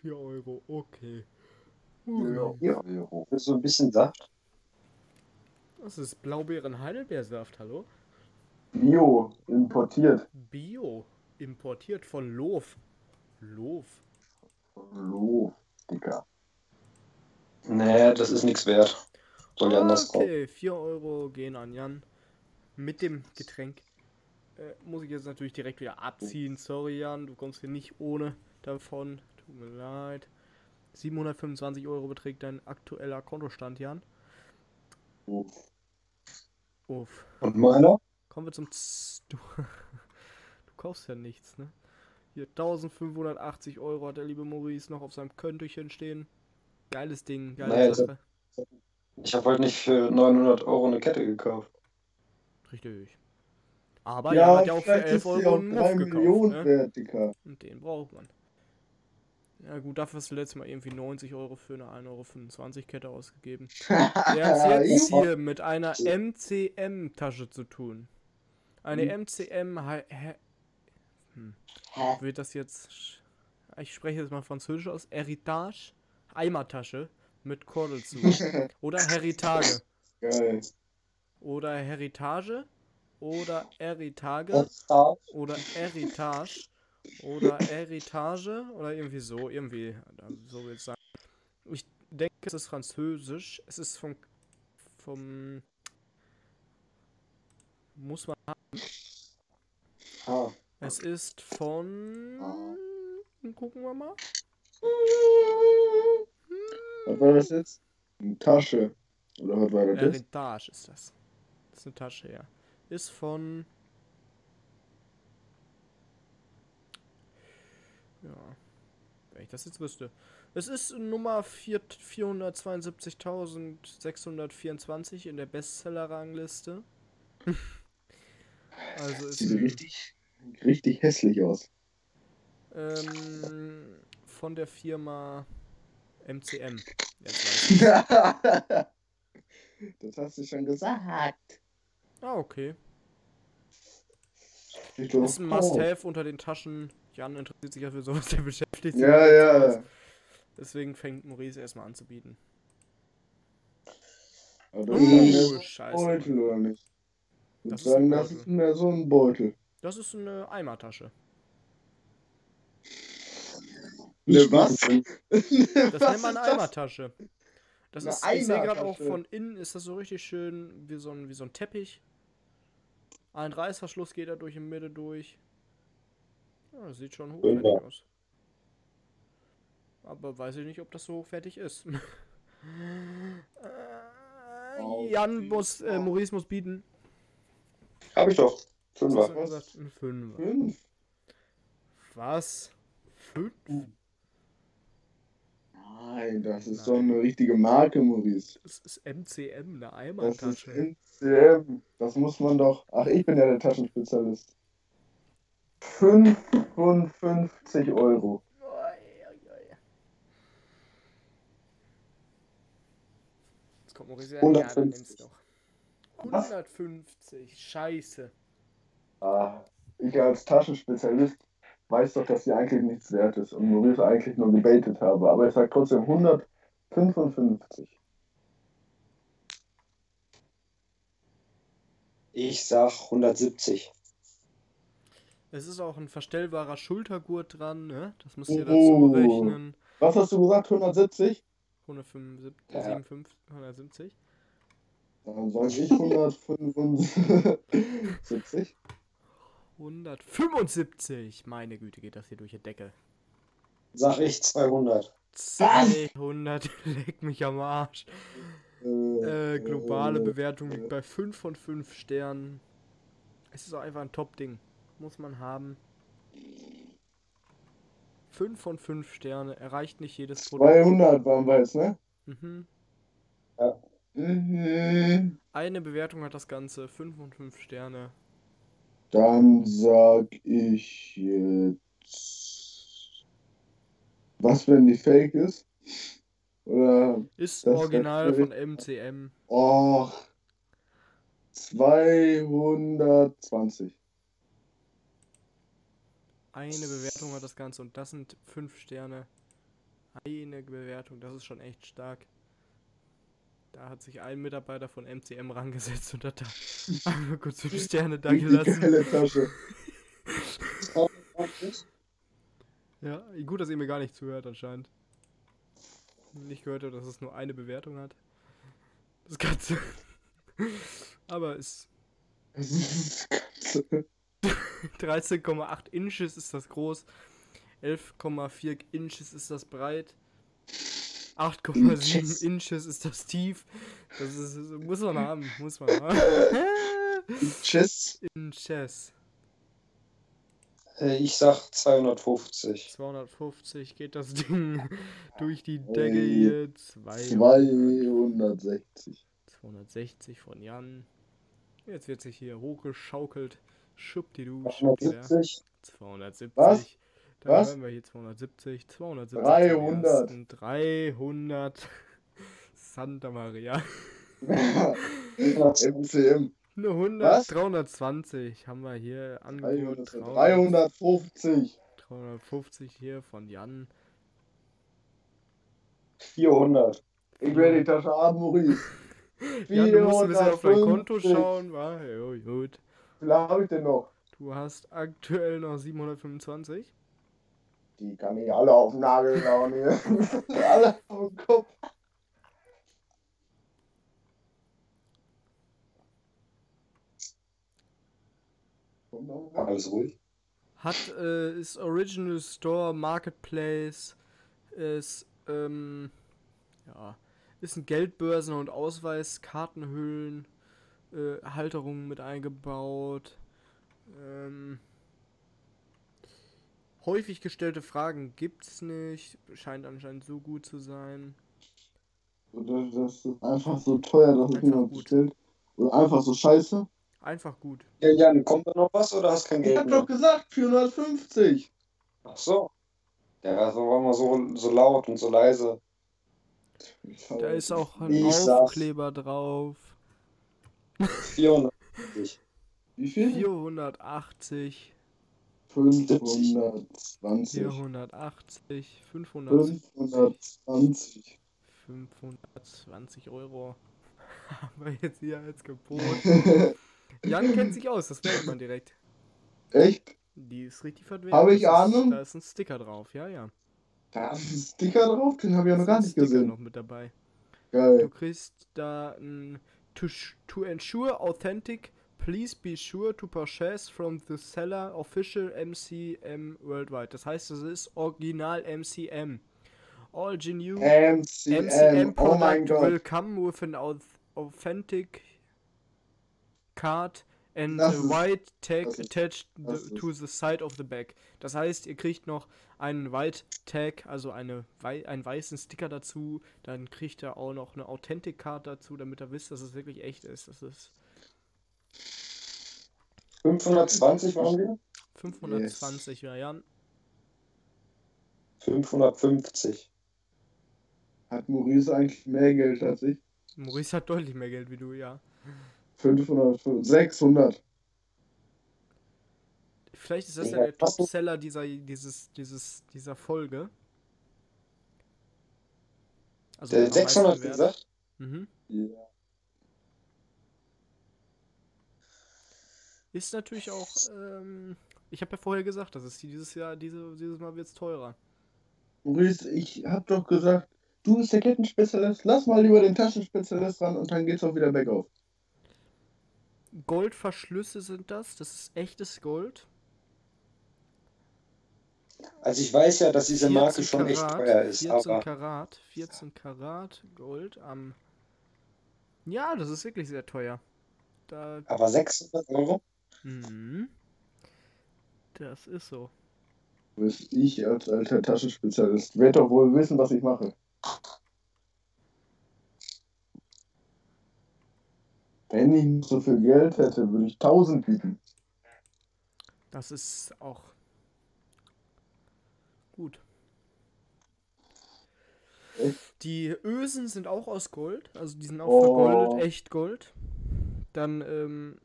4 Euro, okay. Ja, 4 Euro. Ist so ein bisschen Saft. Das ist Blaubeeren-Heidelbeersaft, hallo? Bio, importiert. Bio. Importiert von Lof. Lof. Loh, Dicker. Nee, das ist nichts wert. Soll ja anders drauf. Okay, 4 Euro gehen an Jan. Mit dem Getränk. Äh, muss ich jetzt natürlich direkt wieder abziehen. Sorry, Jan, du kommst hier nicht ohne davon. Tut mir leid. 725 Euro beträgt dein aktueller Kontostand, Jan. Uff. Und meiner? Kommen wir zum Z du, du kaufst ja nichts, ne? Hier 1580 Euro hat der liebe Maurice noch auf seinem Köntöchen stehen. Geiles Ding, geile Sache. Ich habe halt nicht für 900 Euro eine Kette gekauft. Richtig. Aber er hat ja auch für vielleicht 11 ist sie Euro auch einen 3 Muff gekauft. Millionen Ne? wert, Dicker. Und den braucht man. Ja gut, dafür hast du letztes Mal irgendwie 90 Euro für eine 1,25 Euro Kette ausgegeben. Wir haben es jetzt hier mit einer MCM-Tasche zu tun. Eine MCM hei- hä- hm. wird das jetzt. Ich spreche jetzt mal Französisch aus. Heritage Eimertasche mit Kordel zu. Oder Heritage. Geil. Oder Heritage. Oder Heritage. Oder Heritage. Oder Heritage. Oder irgendwie so. Irgendwie. So will ich sagen. Ich denke, es ist französisch. Es ist vom. vom muss man Ah, Es ist von. Gucken wir mal. Was war das jetzt? Eine Tasche. Oder was war das? jetzt? Heritage ist das. Das ist eine Tasche, ja. Ist von. Ja. Wenn ich das jetzt wüsste. Es ist Nummer 4 472.624 in der Bestseller-Rangliste. also ist Sieht richtig, richtig hässlich aus. ähm, von der Firma MCM. Das hast du schon gesagt. Ah, okay. Doch Ist ein. Must-Have unter den Taschen. Jan interessiert sich ja für sowas, der beschäftigt sich Ja, ja. Deswegen fängt Maurice erstmal an zu bieten. Aber das ist Oh, ein scheiße. Beutel, oder nicht? Ich Das ist sagen, das ist mehr so ein Beutel. Das ist eine Eimertasche. Ne, was? Das nennt man eine Eimertasche. Das Eine ist, ich sehe gerade auch von innen ist das so richtig schön wie so ein, wie so ein Teppich. Ein Reißverschluss geht da durch in Mitte durch. Ja, das sieht schon hochwertig aus. Aber weiß ich nicht, ob das so hochwertig ist. Äh, Jan muss, äh. Maurice muss bieten. Hab ich doch. Was Fünfer. Ein Fünfer. Fünf. Was? Fünf? Nein, das ist Nein. doch eine richtige Marke, Maurice. Das ist MCM, eine Das ist Eimertasche. MCM. Das muss man doch. Ach, ich bin ja der Taschenspezialist. 55 Euro. Jetzt kommt Maurice. Ja, dann 150. nimm's doch. Was? 150. Scheiße. Ah, ich als Taschenspezialist weiß doch, dass die eigentlich nichts wert ist und Maurice eigentlich nur gebaitet habe. Aber ich sag trotzdem 155. Ich sag 170. Es ist auch ein verstellbarer Schultergurt dran, ne? Das müsst ihr Oh. dazu rechnen. Was hast du gesagt? 170? 175, Ja. 57, 170. Dann sag ich 175. 175. Meine Güte, geht das hier durch die Decke. Sag ich 200. 200, leck mich am Arsch. Äh, globale Bewertung liegt bei 5 von 5 Sternen. Es ist auch einfach ein Top-Ding. Muss man haben. 5 von 5 Sterne. Erreicht nicht jedes Produkt. 200 waren wir jetzt, ne? Mhm. Mhm. Eine Bewertung hat das Ganze. 5 von 5 Sterne. Dann sag ich jetzt. Was, wenn die fake ist? Oder. Ist Das original von MCM. Oh. 220. Eine Bewertung hat das Ganze und das sind 5 Sterne. Eine Bewertung, das ist schon echt stark. Da hat sich ein Mitarbeiter von MCM rangesetzt und hat da einmal kurz 5 Sterne da gelassen. geile Tasche. Ja, gut, dass ihr mir gar nicht zuhört anscheinend. Nicht gehört habt, dass es nur eine Bewertung hat. Das Ganze. Aber es 13,8 Inches ist das groß, 11,4 Inches ist das breit, 8,7 Inches. Inches ist das tief. Das ist, muss man haben, muss man haben. Tschüss. Inches. Äh, ich sag 250. 250 geht das Ding durch die Decke Ey. hier. 200. 260. 260 von Jan. Jetzt wird sich hier hochgeschaukelt. Schuppdidu, schuppdidu. 270. 270. Was? Dann Was? haben wir hier 270. 270. 300. zum ersten, 300. Santa Maria. MCM. Eine 100. Was? 320 haben wir hier. 300, 350. 350 hier von Jan. 400. Ich werde die Tasche haben, Maurice. Ja, du musst ein bisschen auf dein Konto 450. schauen, wa? Jo, gut. Wie viel habe ich denn noch? Du hast aktuell noch 725. Die kann ich alle auf den Nagel hauen hier. alle auf den Kopf. Alles ruhig. Hat, äh, ist Original Store, Marketplace, ist, ähm, ja, ist ein Geldbörsen- und Ausweis, Kartenhüllen, äh, Halterungen mit eingebaut, ähm, häufig gestellte Fragen gibt's nicht, scheint anscheinend so gut zu sein. Oder das ist einfach so teuer, dass es Einfach niemand gut. bestellt. Oder einfach so scheiße. Einfach gut. Ja, Jan, kommt da noch was oder hast kein Ich Geld hab mehr? doch gesagt, 450. Ach so. Ja, das war immer so, so laut und so leise. Da ist auch ein Ich sag's. Aufkleber drauf. 450. Wie viel? 480, 520. 480, 500. 520. 520 Euro haben wir jetzt hier als Gebot. Jan kennt sich aus, das merkt man direkt. Echt? Die ist richtig verwendet. Habe ich Ahnung? Da ist ein Sticker drauf, ja, ja. Da ist ein Sticker drauf, den habe ich ja noch gar nicht Sticker gesehen. noch mit dabei. Du Geil. kriegst da ein to, to ensure authentic, please be sure to purchase from the seller official MCM worldwide. Das heißt, es ist original MCM. All GNU MCM, MCM oh product will Gott. come with an auth- authentic card and Das a white tag ist- attached the, to the side of the back. Das heißt, ihr kriegt noch einen White Tag, also eine, einen weißen Sticker dazu. Dann kriegt ihr auch noch eine Authentic Card dazu, damit ihr wisst, dass es wirklich echt ist. Das ist 520 waren wir? 520 ja, Jan. 550. Hat Maurice eigentlich mehr Geld als ich? Maurice hat deutlich mehr Geld wie du, ja. 500, 600. Vielleicht ist das ja Ja, der Topseller dieser, dieses, dieses, dieser Folge. Also Der am 600 meisten wert. gesagt? Mhm. Ja. Ist natürlich auch, ähm, ich habe ja vorher gesagt, dass es dieses Jahr, diese, dieses Mal wird es teurer. Maurice, ich hab doch gesagt, du bist der Kettenspezialist, lass mal lieber den Taschenspezialist ran und dann geht's auch wieder bergauf. Goldverschlüsse sind das, das ist echtes Gold. Also ich weiß ja, dass diese Marke 14 schon echt Karat, teuer ist, 14 aber Karat, 14 Karat Gold am. Ja, das ist wirklich sehr teuer. Da. aber 600 Euro? Mhm. Das ist so. Maurice, ich als alter Taschenspezialist werd doch wohl wissen, was ich mache. Wenn ich nicht so viel Geld hätte, würde ich 1000 bieten. Das ist auch gut. Echt? Die Ösen sind auch aus Gold, also die sind auch Oh. vergoldet, echt Gold. Dann, ähm,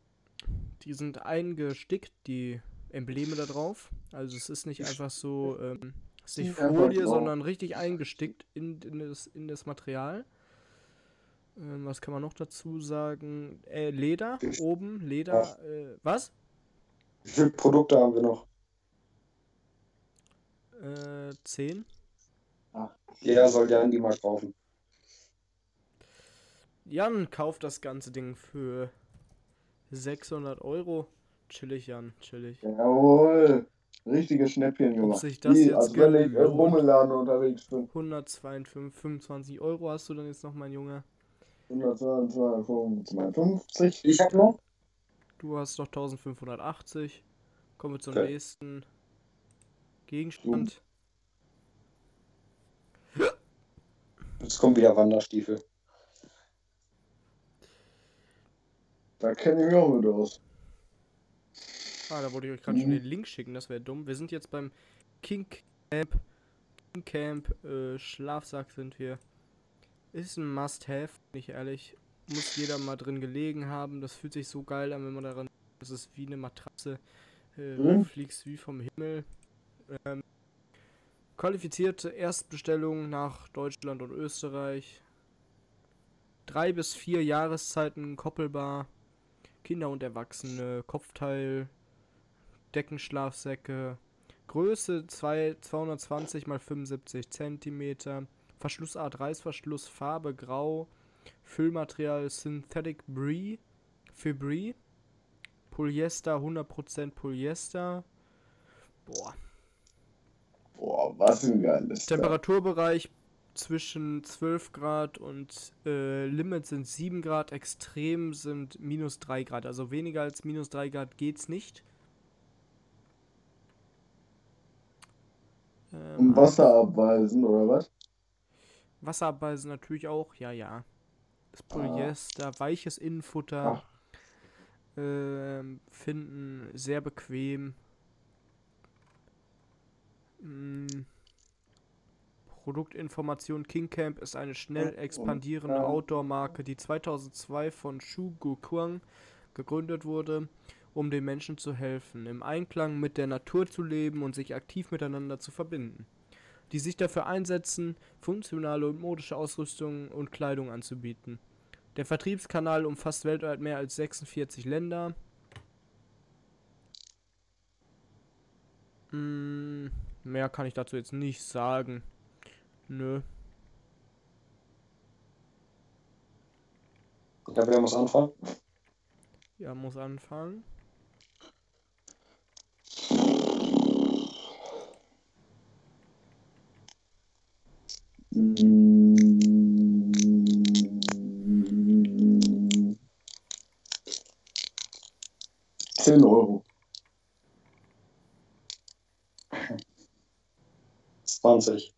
die sind eingestickt, die Embleme da drauf. Also es ist nicht einfach so, ähm, ist nicht Folie, sondern richtig eingestickt in, in, das, in das Material. Ähm, was kann man noch dazu sagen? Äh, Leder, oben, Leder, äh, was? Wie viele Produkte haben wir noch? Äh, 10. Jeder soll Jan die mal kaufen. Jan kauft das ganze Ding für 600 Euro. Chillig, Jan, chillig. Jawohl. Richtige Schnäppchen gemacht. sich das Wie, jetzt als wenn ich im? Rummelladen unterwegs bin. 152, 25 Euro hast du dann jetzt noch, mein Junge. 152. Ich habe noch? Du hast noch 1580. Kommen wir zum Okay. nächsten Gegenstand. Jetzt kommen wieder Wanderstiefel. Da kenne ich mich auch mit aus. Ah, da wollte ich euch gerade schon Mhm. den Link schicken, das wäre dumm. Wir sind jetzt beim King Camp. King Camp, äh, Schlafsack sind wir. Ist ein Must-Have, bin ich ehrlich. Muss jeder mal drin gelegen haben. Das fühlt sich so geil an, wenn man daran. Das ist wie eine Matratze. Äh, Mhm. Du fliegst wie vom Himmel. Ähm, qualifizierte Erstbestellung nach Deutschland und Österreich. Drei bis vier Jahreszeiten koppelbar. Kinder und Erwachsene, Kopfteil, Deckenschlafsäcke, Größe 2, 220 x 75 cm, Verschlussart Reißverschluss, Farbe Grau, Füllmaterial Synthetic Brie, Fibri, Polyester 100% Polyester. Boah, Boah, was ein geiles. Temperaturbereich zwischen 12 Grad und äh, Limit sind 7 Grad, extrem sind minus 3 Grad. Also weniger als minus 3 Grad geht's nicht. Ähm, Um Wasser abweisen, oder was? Wasserabweisen natürlich auch, ja, ja. Das Polyester, weiches Innenfutter. Ähm, finden sehr bequem. Mm. Produktinformation King Camp ist eine schnell expandierende ähm, Outdoor-Marke, die 2002 von Shu Gukuang gegründet wurde, um den Menschen zu helfen, im Einklang mit der Natur zu leben und sich aktiv miteinander zu verbinden. Die sich dafür einsetzen, funktionale und modische Ausrüstung und Kleidung anzubieten. Der Vertriebskanal umfasst weltweit mehr als 46 Länder. Mm, mehr kann ich dazu jetzt nicht sagen. Nö. Ja, wer muss anfangen? Ja, muss anfangen. 10 Euro. 20.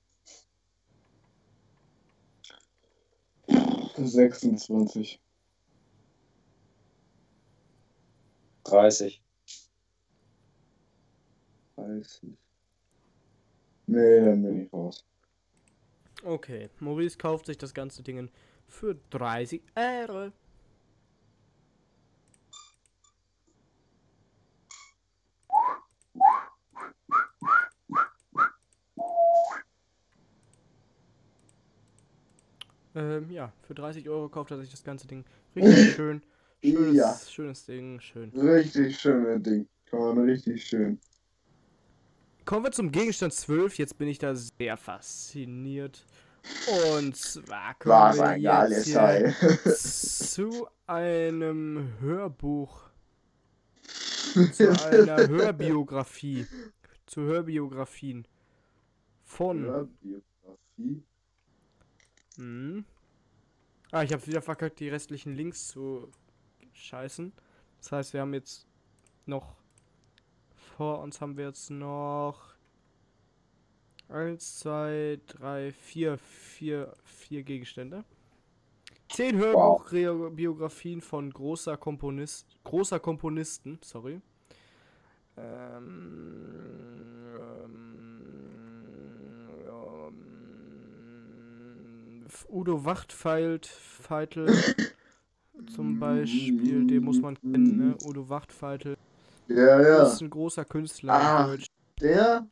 26. 30. 30. Nee, dann bin ich raus. Okay, Maurice kauft sich das ganze Ding für 30 Euro. Ähm, ja, für 30 Euro kauft er sich das ganze Ding. Richtig schön. Schönes, Ja. schönes Ding, schön. Richtig schönes Ding. Kann richtig schön. Kommen wir zum Gegenstand 12. Jetzt bin ich da sehr fasziniert. Und zwar kommen wir ein jetzt Teil. zu einem Hörbuch, zu einer Hörbiografie, zu Hörbiografien von. Ja, Biografie. Hm. Ah, ich habe wieder verkackt, die restlichen Links zu scheißen. Das heißt, wir haben jetzt noch vor uns haben wir jetzt noch eins, zwei, drei, vier, vier, vier Gegenstände. Zehn Wow. Hörbuchbiografien von großer Komponist, großer Komponisten, sorry. Ähm, Udo Wachtfeilt, Feitel zum Beispiel, den muss man kennen, ne? Udo Wachtfeitel. Ja, Das ja. ist ein großer Künstler Ah. Deutsch, Der?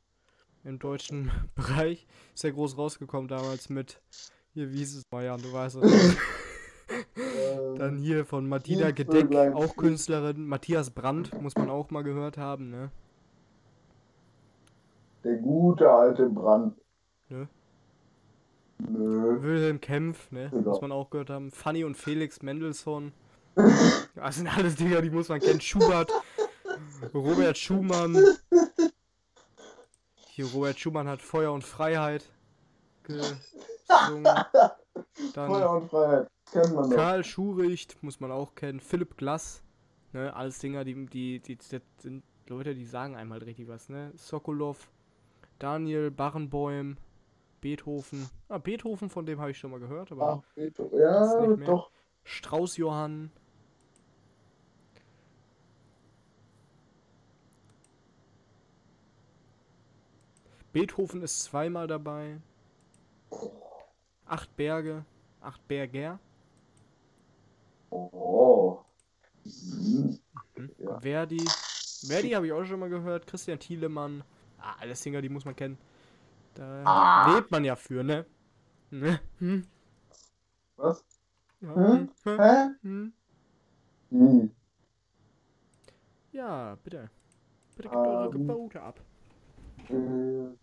im deutschen Bereich. Ist ja groß rausgekommen damals mit, hier, wie hieß es mal, Jan, du weißt es. Dann hier von Martina Gedeck, auch. Künstlerin. Matthias Brandt, muss man auch mal gehört haben, ne? Der gute alte Brand. Nö. Nö. Wilhelm Kempf, ne? Ja. Muss man auch gehört haben. Fanny und Felix Mendelssohn. Das sind alles Dinger, die muss man kennen. Schubert, Robert Schumann. Hier, Robert Schumann hat Feuer und Freiheit gesungen. Dann Feuer und Freiheit. Kennt man doch. Karl Schuricht, muss man auch kennen. Philipp Glass. Ne, alles Dinger, die, die, die, das sind Leute, die sagen einem halt richtig was, ne? Sokolov, Daniel Barenboim, Beethoven. Ah, Beethoven, von dem habe ich schon mal gehört, aber Ach, Beethoven. ja, doch. Strauß Johann. Beethoven ist zweimal dabei. Acht Berge. Acht Berger. Oh. Hm. Ja. Verdi. Verdi habe ich auch schon mal gehört. Christian Thielemann. Ah, alles Singer, die muss man kennen. Da Ah. lebt man ja für, ne? Ne? Hm? Was? Ja, Hm? hm? Hä? Hm? Hm. ja, bitte. Bitte gebt eure Ähm. Gebote ab. Äh?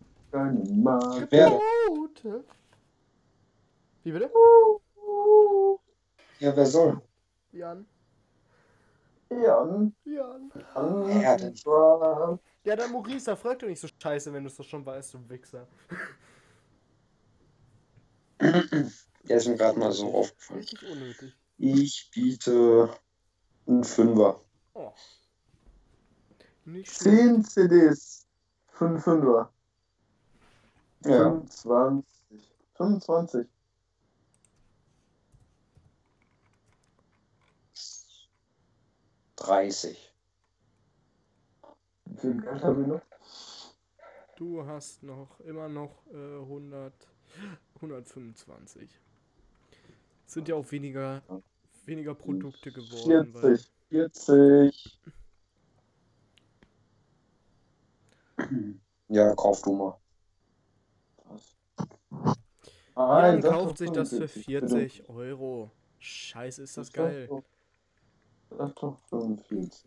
Gebote? Wie bitte? Ja, wer soll? Jan. Jan. Jan. Ja, dann- Jan. Ja, dann Maurice, da frag doch nicht so scheiße, wenn du es doch schon weißt, du Wichser. Der ist mir gerade mal so aufgefallen. Richtig unnötig. Ich biete einen Fünfer. Oh. Nicht schlecht. 10 CDs. 5 Fünfer. Ja. 25. 25. Dreißig. Wie viel habe ich noch? Du hast noch immer noch äh, 100, 125. Sind ja auch weniger, weniger Produkte geworden. Weil, 40. 40. Ja, kauf du mal. Nein, sag kauft doch sich das für 45, bitte. 40 Euro. Scheiße, ist das doch- geil. Sag doch 45.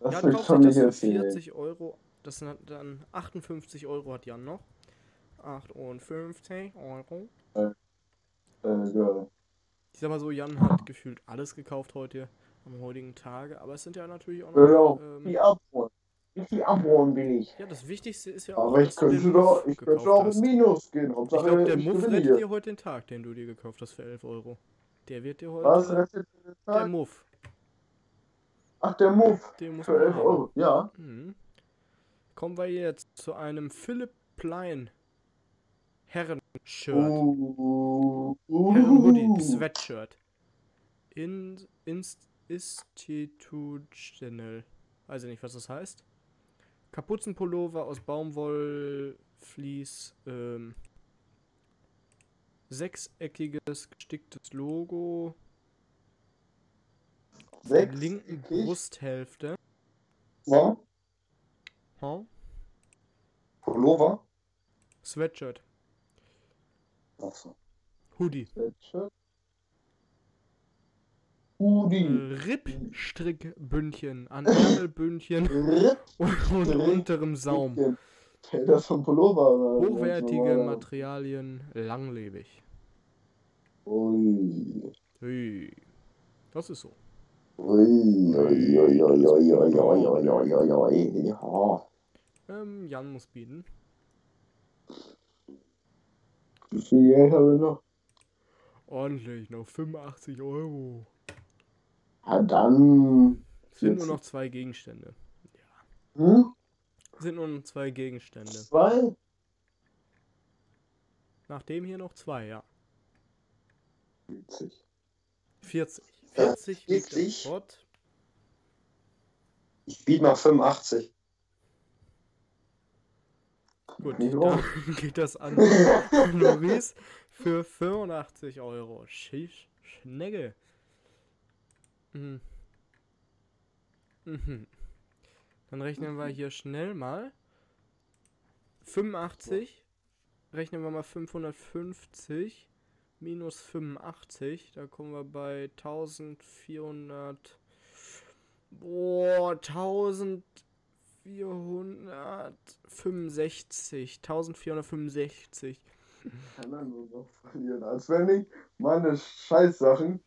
Das Jan kauft schon das für erzählen. 40 Euro. Das sind dann 58 Euro hat Jan noch. 58 Euro. Äh, geil. Ich sag mal so, Jan hat gefühlt alles gekauft heute, am heutigen Tage, aber es sind ja natürlich auch noch. ja, Ähm, die abholen. Die abholen will ich. ja, das Wichtigste ist ja auch, Aber ich könnte doch, ich könnte auch im Minus gehen. Ich Hauptsache, glaube, der ich Muff rettet dir heute den Tag, den du dir gekauft hast für 11 Euro. Der wird dir heute. Was rettet den Der Tag? Muff. Ach, der Move. Den muss Für man 11 haben. Euro. Ja. Mhm. Kommen wir jetzt zu einem Philipp Plein Herren-Shirt. Uh, uh, Herren-Hoodie, Sweatshirt. In, inst, institutional. Weiß ich nicht, was das heißt. Kapuzenpullover aus Baumwollflies. Ähm, sechseckiges gesticktes Logo. Sechs. linken Brusthälfte. Ja? Huh? Pullover? Sweatshirt. Achso. Hoodie. Sweatshirt. Hoodie. Rippstrickbündchen an Ärmelbündchen und, und unterem Saum. Das ein Pullover. Hochwertige normal. Materialien, langlebig. Ui. Hui. Das ist so. Ja. Ähm, Jan muss bieten. Wie viel Geld habe ich noch? Ordentlich, noch 85 Euro. Ja, dann. Es sind nur 40. noch zwei Gegenstände. Hm? Es sind nur noch zwei Gegenstände. Zwei? Nach dem hier noch zwei, ja. 40. 40. Ja, 40 liegt im 40. Pott. Ich biete mal 85. Gut, Nicht dann geht das an Maurice für 85 Euro. Schisch, Schnecke. Mhm. Mhm. Dann rechnen wir hier schnell mal. 85. Rechnen wir mal 550 minus 85. Da kommen wir bei 1400. Boah, 1465. 1465. Kann er nur noch verlieren. Als wenn ich meine Scheißsachen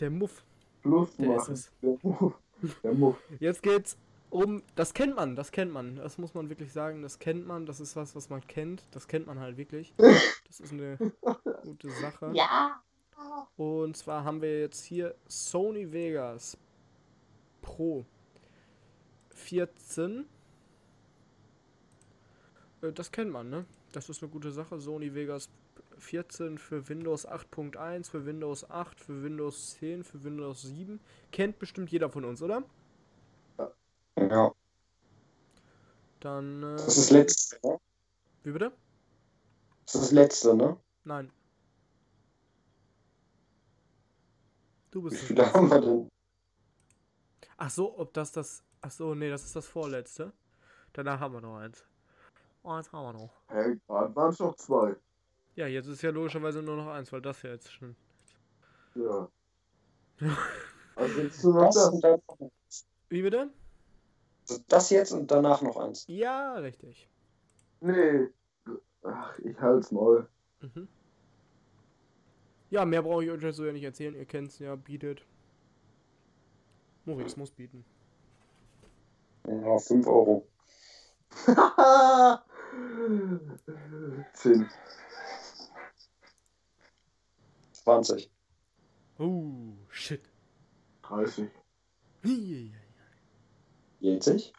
Der Muff. plus Der ist mache. es. Der Muff. Der Muff. Jetzt geht's um. Das kennt man, das kennt man. Das muss man wirklich sagen. Das kennt man. Das ist was, was man kennt. Das kennt man halt wirklich. Das ist eine gute Sache. Ja. Und zwar haben wir jetzt hier Sony Vegas Pro 14. Äh, Das kennt man, ne? Das ist eine gute Sache. Sony Vegas 14 für Windows 8.1, für Windows 8, für Windows 10, für Windows 7. Kennt bestimmt jeder von uns, oder? Ja. Dann, äh, Das ist das letzte, ne? wie bitte? Das ist das letzte, ne? Nein. Du Wie bist das viele haben wir denn? Ach so, ob das das. Ach so, nee, das ist das vorletzte. Danach haben wir noch eins. Oh, eins haben wir noch. Hey, waren es noch zwei. Ja, jetzt ist ja logischerweise nur noch eins, weil das ja jetzt schon. Ja. Also jetzt nur noch Das das. und dann noch eins. Wie bitte? Also Das jetzt und danach noch eins. Ja, richtig. Nee. Ach, ich halt's mal. Mhm. Ja, mehr brauche ich euch jetzt so ja nicht erzählen. Ihr kennt's ja, bietet. Moritz muss bieten. Ja, 5 Euro. Zehn. 20. Oh, shit. 30. Hihihi. 40.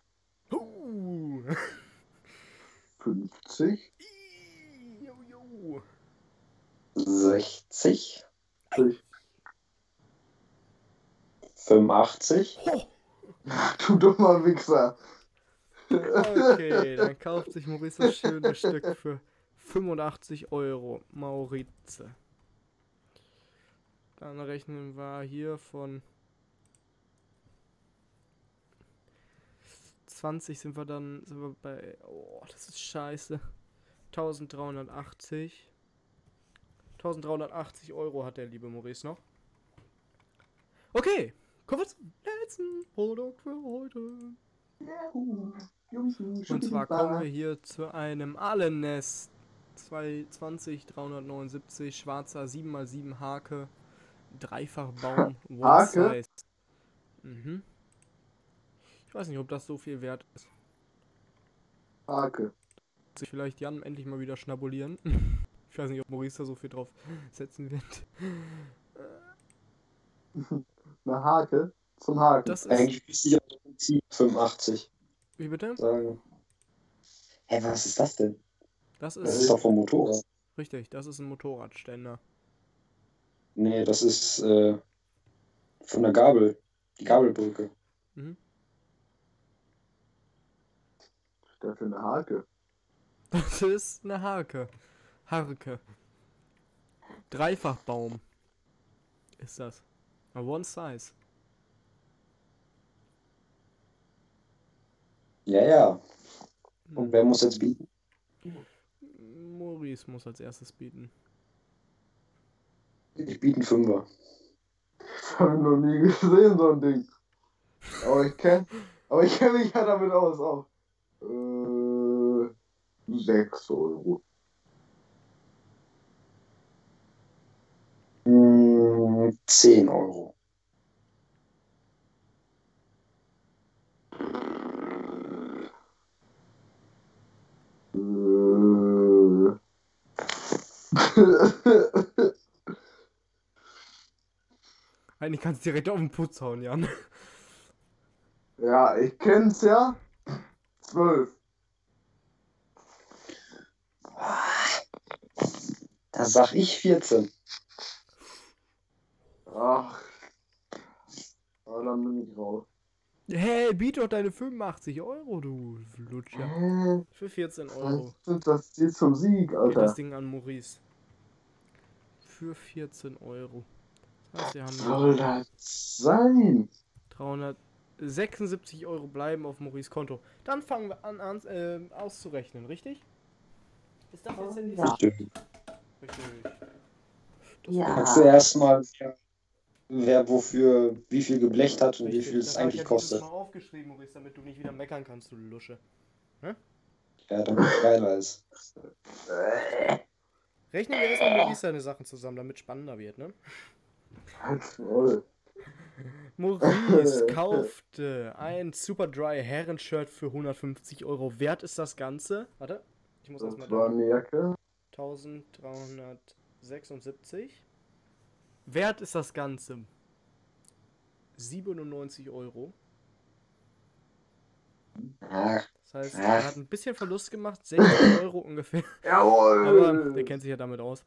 Oh. 50. Jo, jo. 60. 60. 85. Ho. Du dummer Wichser. Okay, dann kauft sich Maurice das schöne Stück für 85 Euro. Maurize. Dann rechnen wir hier von 20 sind wir dann sind wir bei oh, das ist scheiße. 1380 1380 Euro hat der liebe Maurice noch. Okay, kommen wir zum letzten Produkt für heute. Und zwar kommen wir hier zu einem Alennest 220 379 schwarzer 7x7 Hake Dreifachbaum One? Size. Mhm. Ich weiß nicht, ob das so viel wert ist. Hake. Sich vielleicht Jan endlich mal wieder schnabulieren. Ich weiß nicht, ob Maurice da so viel drauf setzen wird. Eine Hake zum Haken. Das ist. Eigentlich müsste ich Prinzip 85 Wie bitte? sagen. Hä, was ist das denn? Das Das ist ist. doch vom Motorrad. Richtig, das ist ein Motorradständer. Nee, das ist äh, von der Gabel. Die Gabelbrücke. Mhm. Dafür eine Hake. Das ist eine Hake. Harke. Dreifachbaum. Ist das. A One Size. Ja, ja. Hm. Und wer muss jetzt bieten? Maurice muss als erstes bieten. Ich biete einen Fünfer. Das habe ich noch nie gesehen, so ein Ding. Aber ich kenn, aber ich kenne mich ja damit aus auch. Äh, 6 Euro. Hm, 10 Euro. Äh. Eigentlich kannst du direkt auf den Putz hauen, Jan. ja, ich kenn's ja. 12. Da sag ich 14. Ach. Aber dann bin ich raus. Hey, biet doch deine 85 Euro, du Lutscher. Hä? Für 14 Euro. Was sind das die zum Sieg, Geht das Alter? Ding an Maurice. Für 14 Euro. Das heißt, wir haben Soll das sein? 376 Euro bleiben auf Maurice Konto. Dann fangen wir an, an äh, auszurechnen, richtig? Ist das jetzt denn die Ja. Richtig. Das Ja. Kannst du erstmal, wer wofür wie viel geblecht hat und wie Richtig, viel das es eigentlich ich kostet. Mal aufgeschrieben, Maurice, damit du nicht wieder meckern kannst, du Lusche. Ja, damit es geiler ist. Rechnen wir erstmal Maurice seine Sachen zusammen, damit es spannender wird, ne? Maurice kaufte ein Super Dry Herrenshirt für 150 Euro. Wert ist das Ganze? Warte, ich muss Das erstmal war da. eine Jacke. 1376. Wert ist das Ganze 97 Euro. Das heißt, er hat ein bisschen Verlust gemacht, 60 Euro ungefähr. Jawohl! Aber der kennt sich ja damit aus.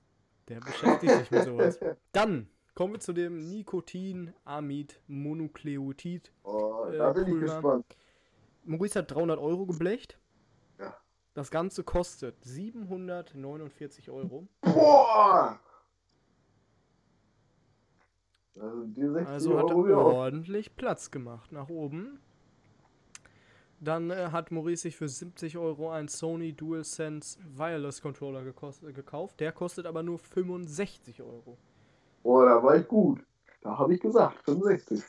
Der beschäftigt sich mit sowas. Dann kommen wir zu dem Nikotin-Amid Monukleotid. Oh, Äh, da bin cool, ich gespannt. Maurice hat 300 Euro geblecht. Ja. Das Ganze kostet 749 Euro. Boah! Also die 60 Also hat er ordentlich Platz gemacht nach oben. Dann äh, hat Maurice sich für 70 Euro einen Sony DualSense Wireless Controller äh, gekauft. Der kostet aber nur 65 Euro. Boah, da war ich gut. Da habe ich gesagt, 65.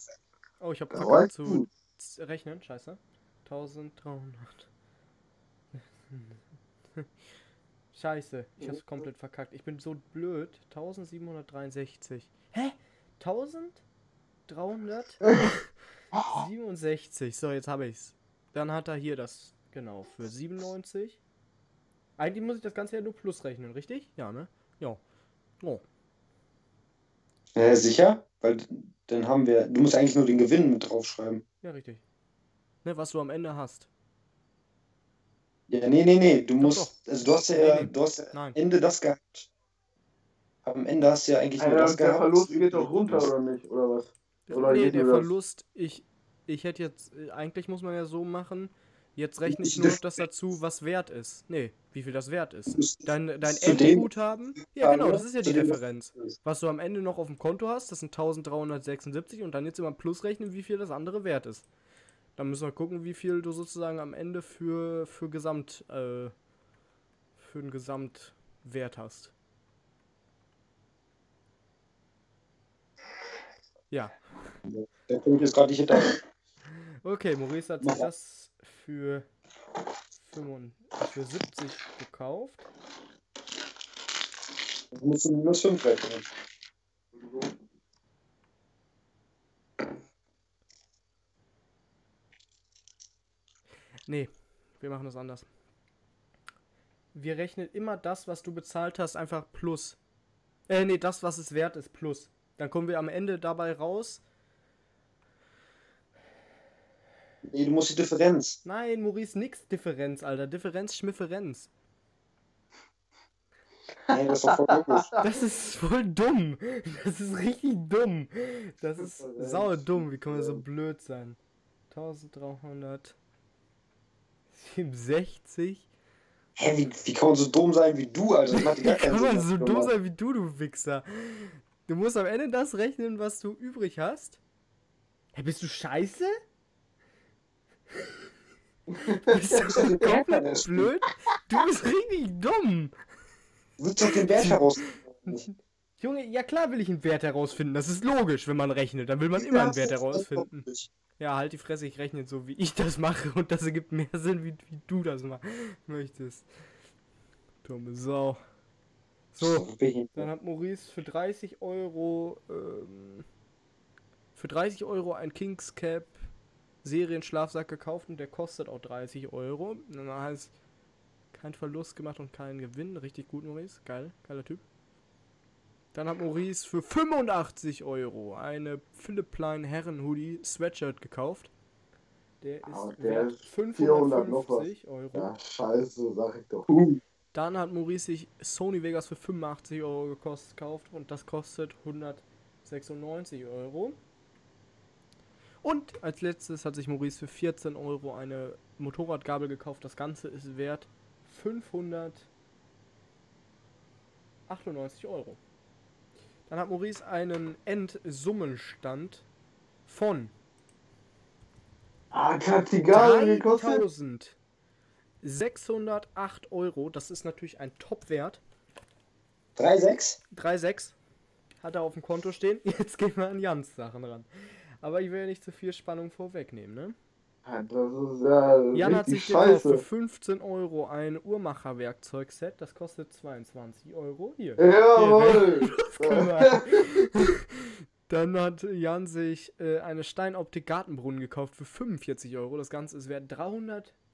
Oh, ich habe ich zu gut. rechnen. Scheiße. 1300. Scheiße, ich hab's komplett verkackt. Ich bin so blöd. 1763. Hä? 1367. So, jetzt habe ich's. Dann hat er hier das, genau, für 97. Eigentlich muss ich das Ganze ja nur plus rechnen, richtig? Ja, ne? Ja. Oh. äh, sicher? Weil dann haben wir. Du musst eigentlich nur den Gewinn mit draufschreiben. Ja, richtig. Ne, was du am Ende hast. Ja, nee, nee, nee. Du Doch, musst. Also du hast ja, Nee, nee. du hast ja Nein. Ende das gehabt. Am Ende hast du ja eigentlich nur Alter, das der gehabt. Verlust was geht doch runter, oder nicht? Oder was? Oder nee, der das? Verlust, ich, ich hätte jetzt, äh, eigentlich muss man ja so machen, jetzt rechne ich Ich- nur noch das dazu, was wert ist. Nee, wie viel das wert ist. Dein, dein Endguthaben, ja genau, das ist ja die Differenz. Was du am Ende noch auf dem Konto hast, das sind 1376 und dann jetzt immer plus rechnen, wie viel das andere wert ist. Dann müssen wir gucken, wie viel du sozusagen am Ende für, für Gesamt, äh, für einen Gesamtwert hast. Ja. Der Punkt ist gerade nicht hinter. Okay, Maurice hat sich das für, 75, für 70 gekauft. Du musst minus 5 rechnen. Nee, wir machen das anders. Wir rechnen immer das, was du bezahlt hast, einfach plus. Äh, nee, das, was es wert ist, plus. Dann kommen wir am Ende dabei raus. Nee, du musst die Differenz. Nein, Maurice, nix Differenz, Alter. Differenz, Schmifferenz. Nee, das ist doch voll logisch. Das ist voll dumm. Das ist richtig dumm. Das ist sauer dumm. Wie kann man so blöd sein? 1367? Hä, wie, wie kann man so dumm sein wie du, Alter? Das macht Wie kann man so dumm sein wie du, du Wichser? Du musst am Ende das rechnen, was du übrig hast. Hä, bist du scheiße? bist du komplett blöd? Du bist richtig dumm. Du willst doch den Wert heraus. Junge, ja klar will ich einen Wert herausfinden. Das ist logisch, wenn man rechnet. Dann will man immer einen Wert herausfinden. Ja, halt die Fresse, ich rechne so, wie ich das mache. Und das ergibt mehr Sinn, wie, wie du das ma möchtest. Dumme Sau. So, dann hat Maurice für 30 Euro, ähm, für 30 Euro ein Kings Cap Serienschlafsack gekauft und der kostet auch 30 Euro. Und dann heißt kein Verlust gemacht und kein Gewinn. Richtig gut, Maurice. Geil, geiler Typ. Dann hat Maurice für 85 Euro eine Philipp Plein Herren Hoodie Sweatshirt gekauft. Der ist Aber der wert ist 400 noch was. 550 Euro. Ja, scheiße, sag ich doch. Dann hat Maurice sich Sony Vegas für 85 Euro gekauft und das kostet 196 Euro. Und als letztes hat sich Maurice für 14 Euro eine Motorradgabel gekauft. Das Ganze ist wert 598 Euro. Dann hat Maurice einen Endsummenstand von Ah, hat die Gabel gekostet? 3608 Euro. Das ist natürlich ein Top-Wert. 3,6? 3,6 hat er auf dem Konto stehen. Jetzt gehen wir an Jans Sachen ran. Aber ich will ja nicht zu viel Spannung vorwegnehmen, ne? Ja, das ist ja Jan hat sich gekauft für scheiße. 15 Euro ein Uhrmacher-Werkzeugset. Das kostet 22 Euro. Hier. Jawohl! Dann hat Jan sich äh, eine Steinoptik Gartenbrunnen gekauft für 45 Euro. Das Ganze ist wert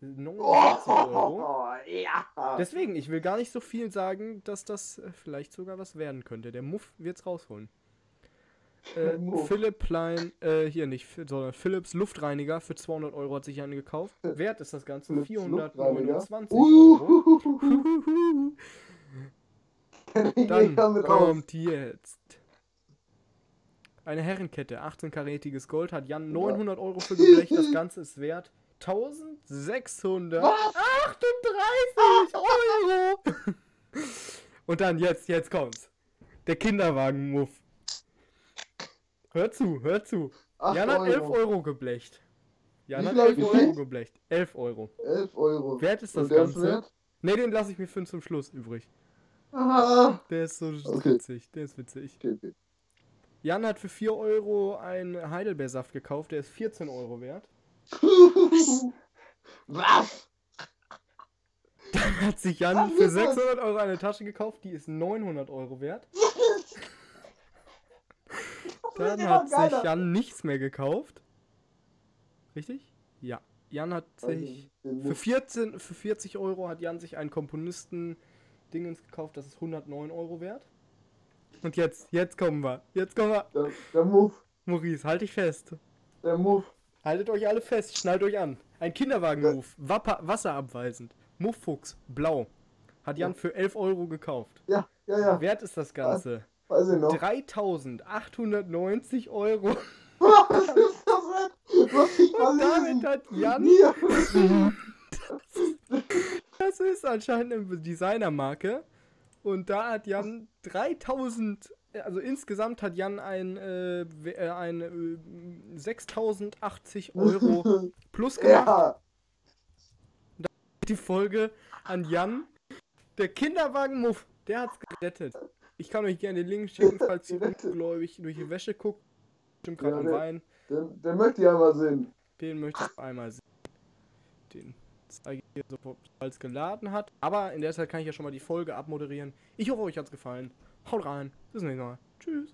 349 Euro. Oh, ja! Deswegen, ich will gar nicht so viel sagen, dass das äh, vielleicht sogar was werden könnte. Der Muff wird's rausholen. Äh. Philipp Plein, äh, hier nicht, sondern Philips Luftreiniger für 200 Euro hat sich einen gekauft. Wert ist das Ganze Philips 429 Uh, Euro. Dann kommt jetzt eine Herrenkette, 18-karätiges Gold, hat Jan 900 Euro für geblecht. Das Ganze ist wert 1638 Euro. Und dann jetzt, jetzt kommt's. Der Kinderwagen-Muff. Hör zu, hör zu. Jan hat 11 Euro. Geblecht. Jan hat viel 11 hab ich Euro geblecht? geblecht. 11 Euro. 11 Euro. Wert ist das ist Ganze? Ne, den lasse ich mir für zum Schluss übrig. Ah. Der ist so Okay. witzig. Der ist witzig. Okay, okay. Jan hat für 4 Euro einen Heidelbeersaft gekauft, der ist 14 Euro wert. Was? Dann hat sich Jan Was für ist das? 600 Euro eine Tasche gekauft, die ist 900 Euro wert. Dann hat sich. Jan nichts mehr gekauft. Richtig? Ja. Jan hat sich Den für Muff. 14, für 40 Euro hat Jan sich einen Komponisten-Dingens gekauft, das ist 109 Euro wert. Und jetzt, jetzt kommen wir. Jetzt kommen wir. Der, der Muff. Maurice, halt dich fest. Der Muff. Haltet euch alle fest, schnallt euch an. Ein Kinderwagen-Move, Wapper, wasserabweisend. Mufffuchs, blau. Hat Jan für 11 Euro gekauft. Ja, ja, ja. Wert ist das Ganze? Weiß ich noch. 3890 Euro. Was ist das denn? Was ich Und damit hat Jan, Hier. das ist anscheinend eine Designermarke. Und da hat Jan 3000, also insgesamt hat Jan ein, äh, äh, ein äh, 6080 Euro plus gemacht. Ja. die Folge an Jan. Der Kinderwagen-Muff, der hat's gerettet. Ich kann euch gerne den Link schicken, falls ihr ungläubig durch die Wäsche guckt. Stimmt gerade Ja, der- Wein. Den, den möchte ich einmal sehen. Den möchte ich einmal sehen. Den zeige ich dir sofort, als es geladen hat. Aber in der Zeit kann ich ja schon mal die Folge abmoderieren. Ich hoffe, euch hat's gefallen. Haut rein. Bis zum nächsten Mal. Tschüss.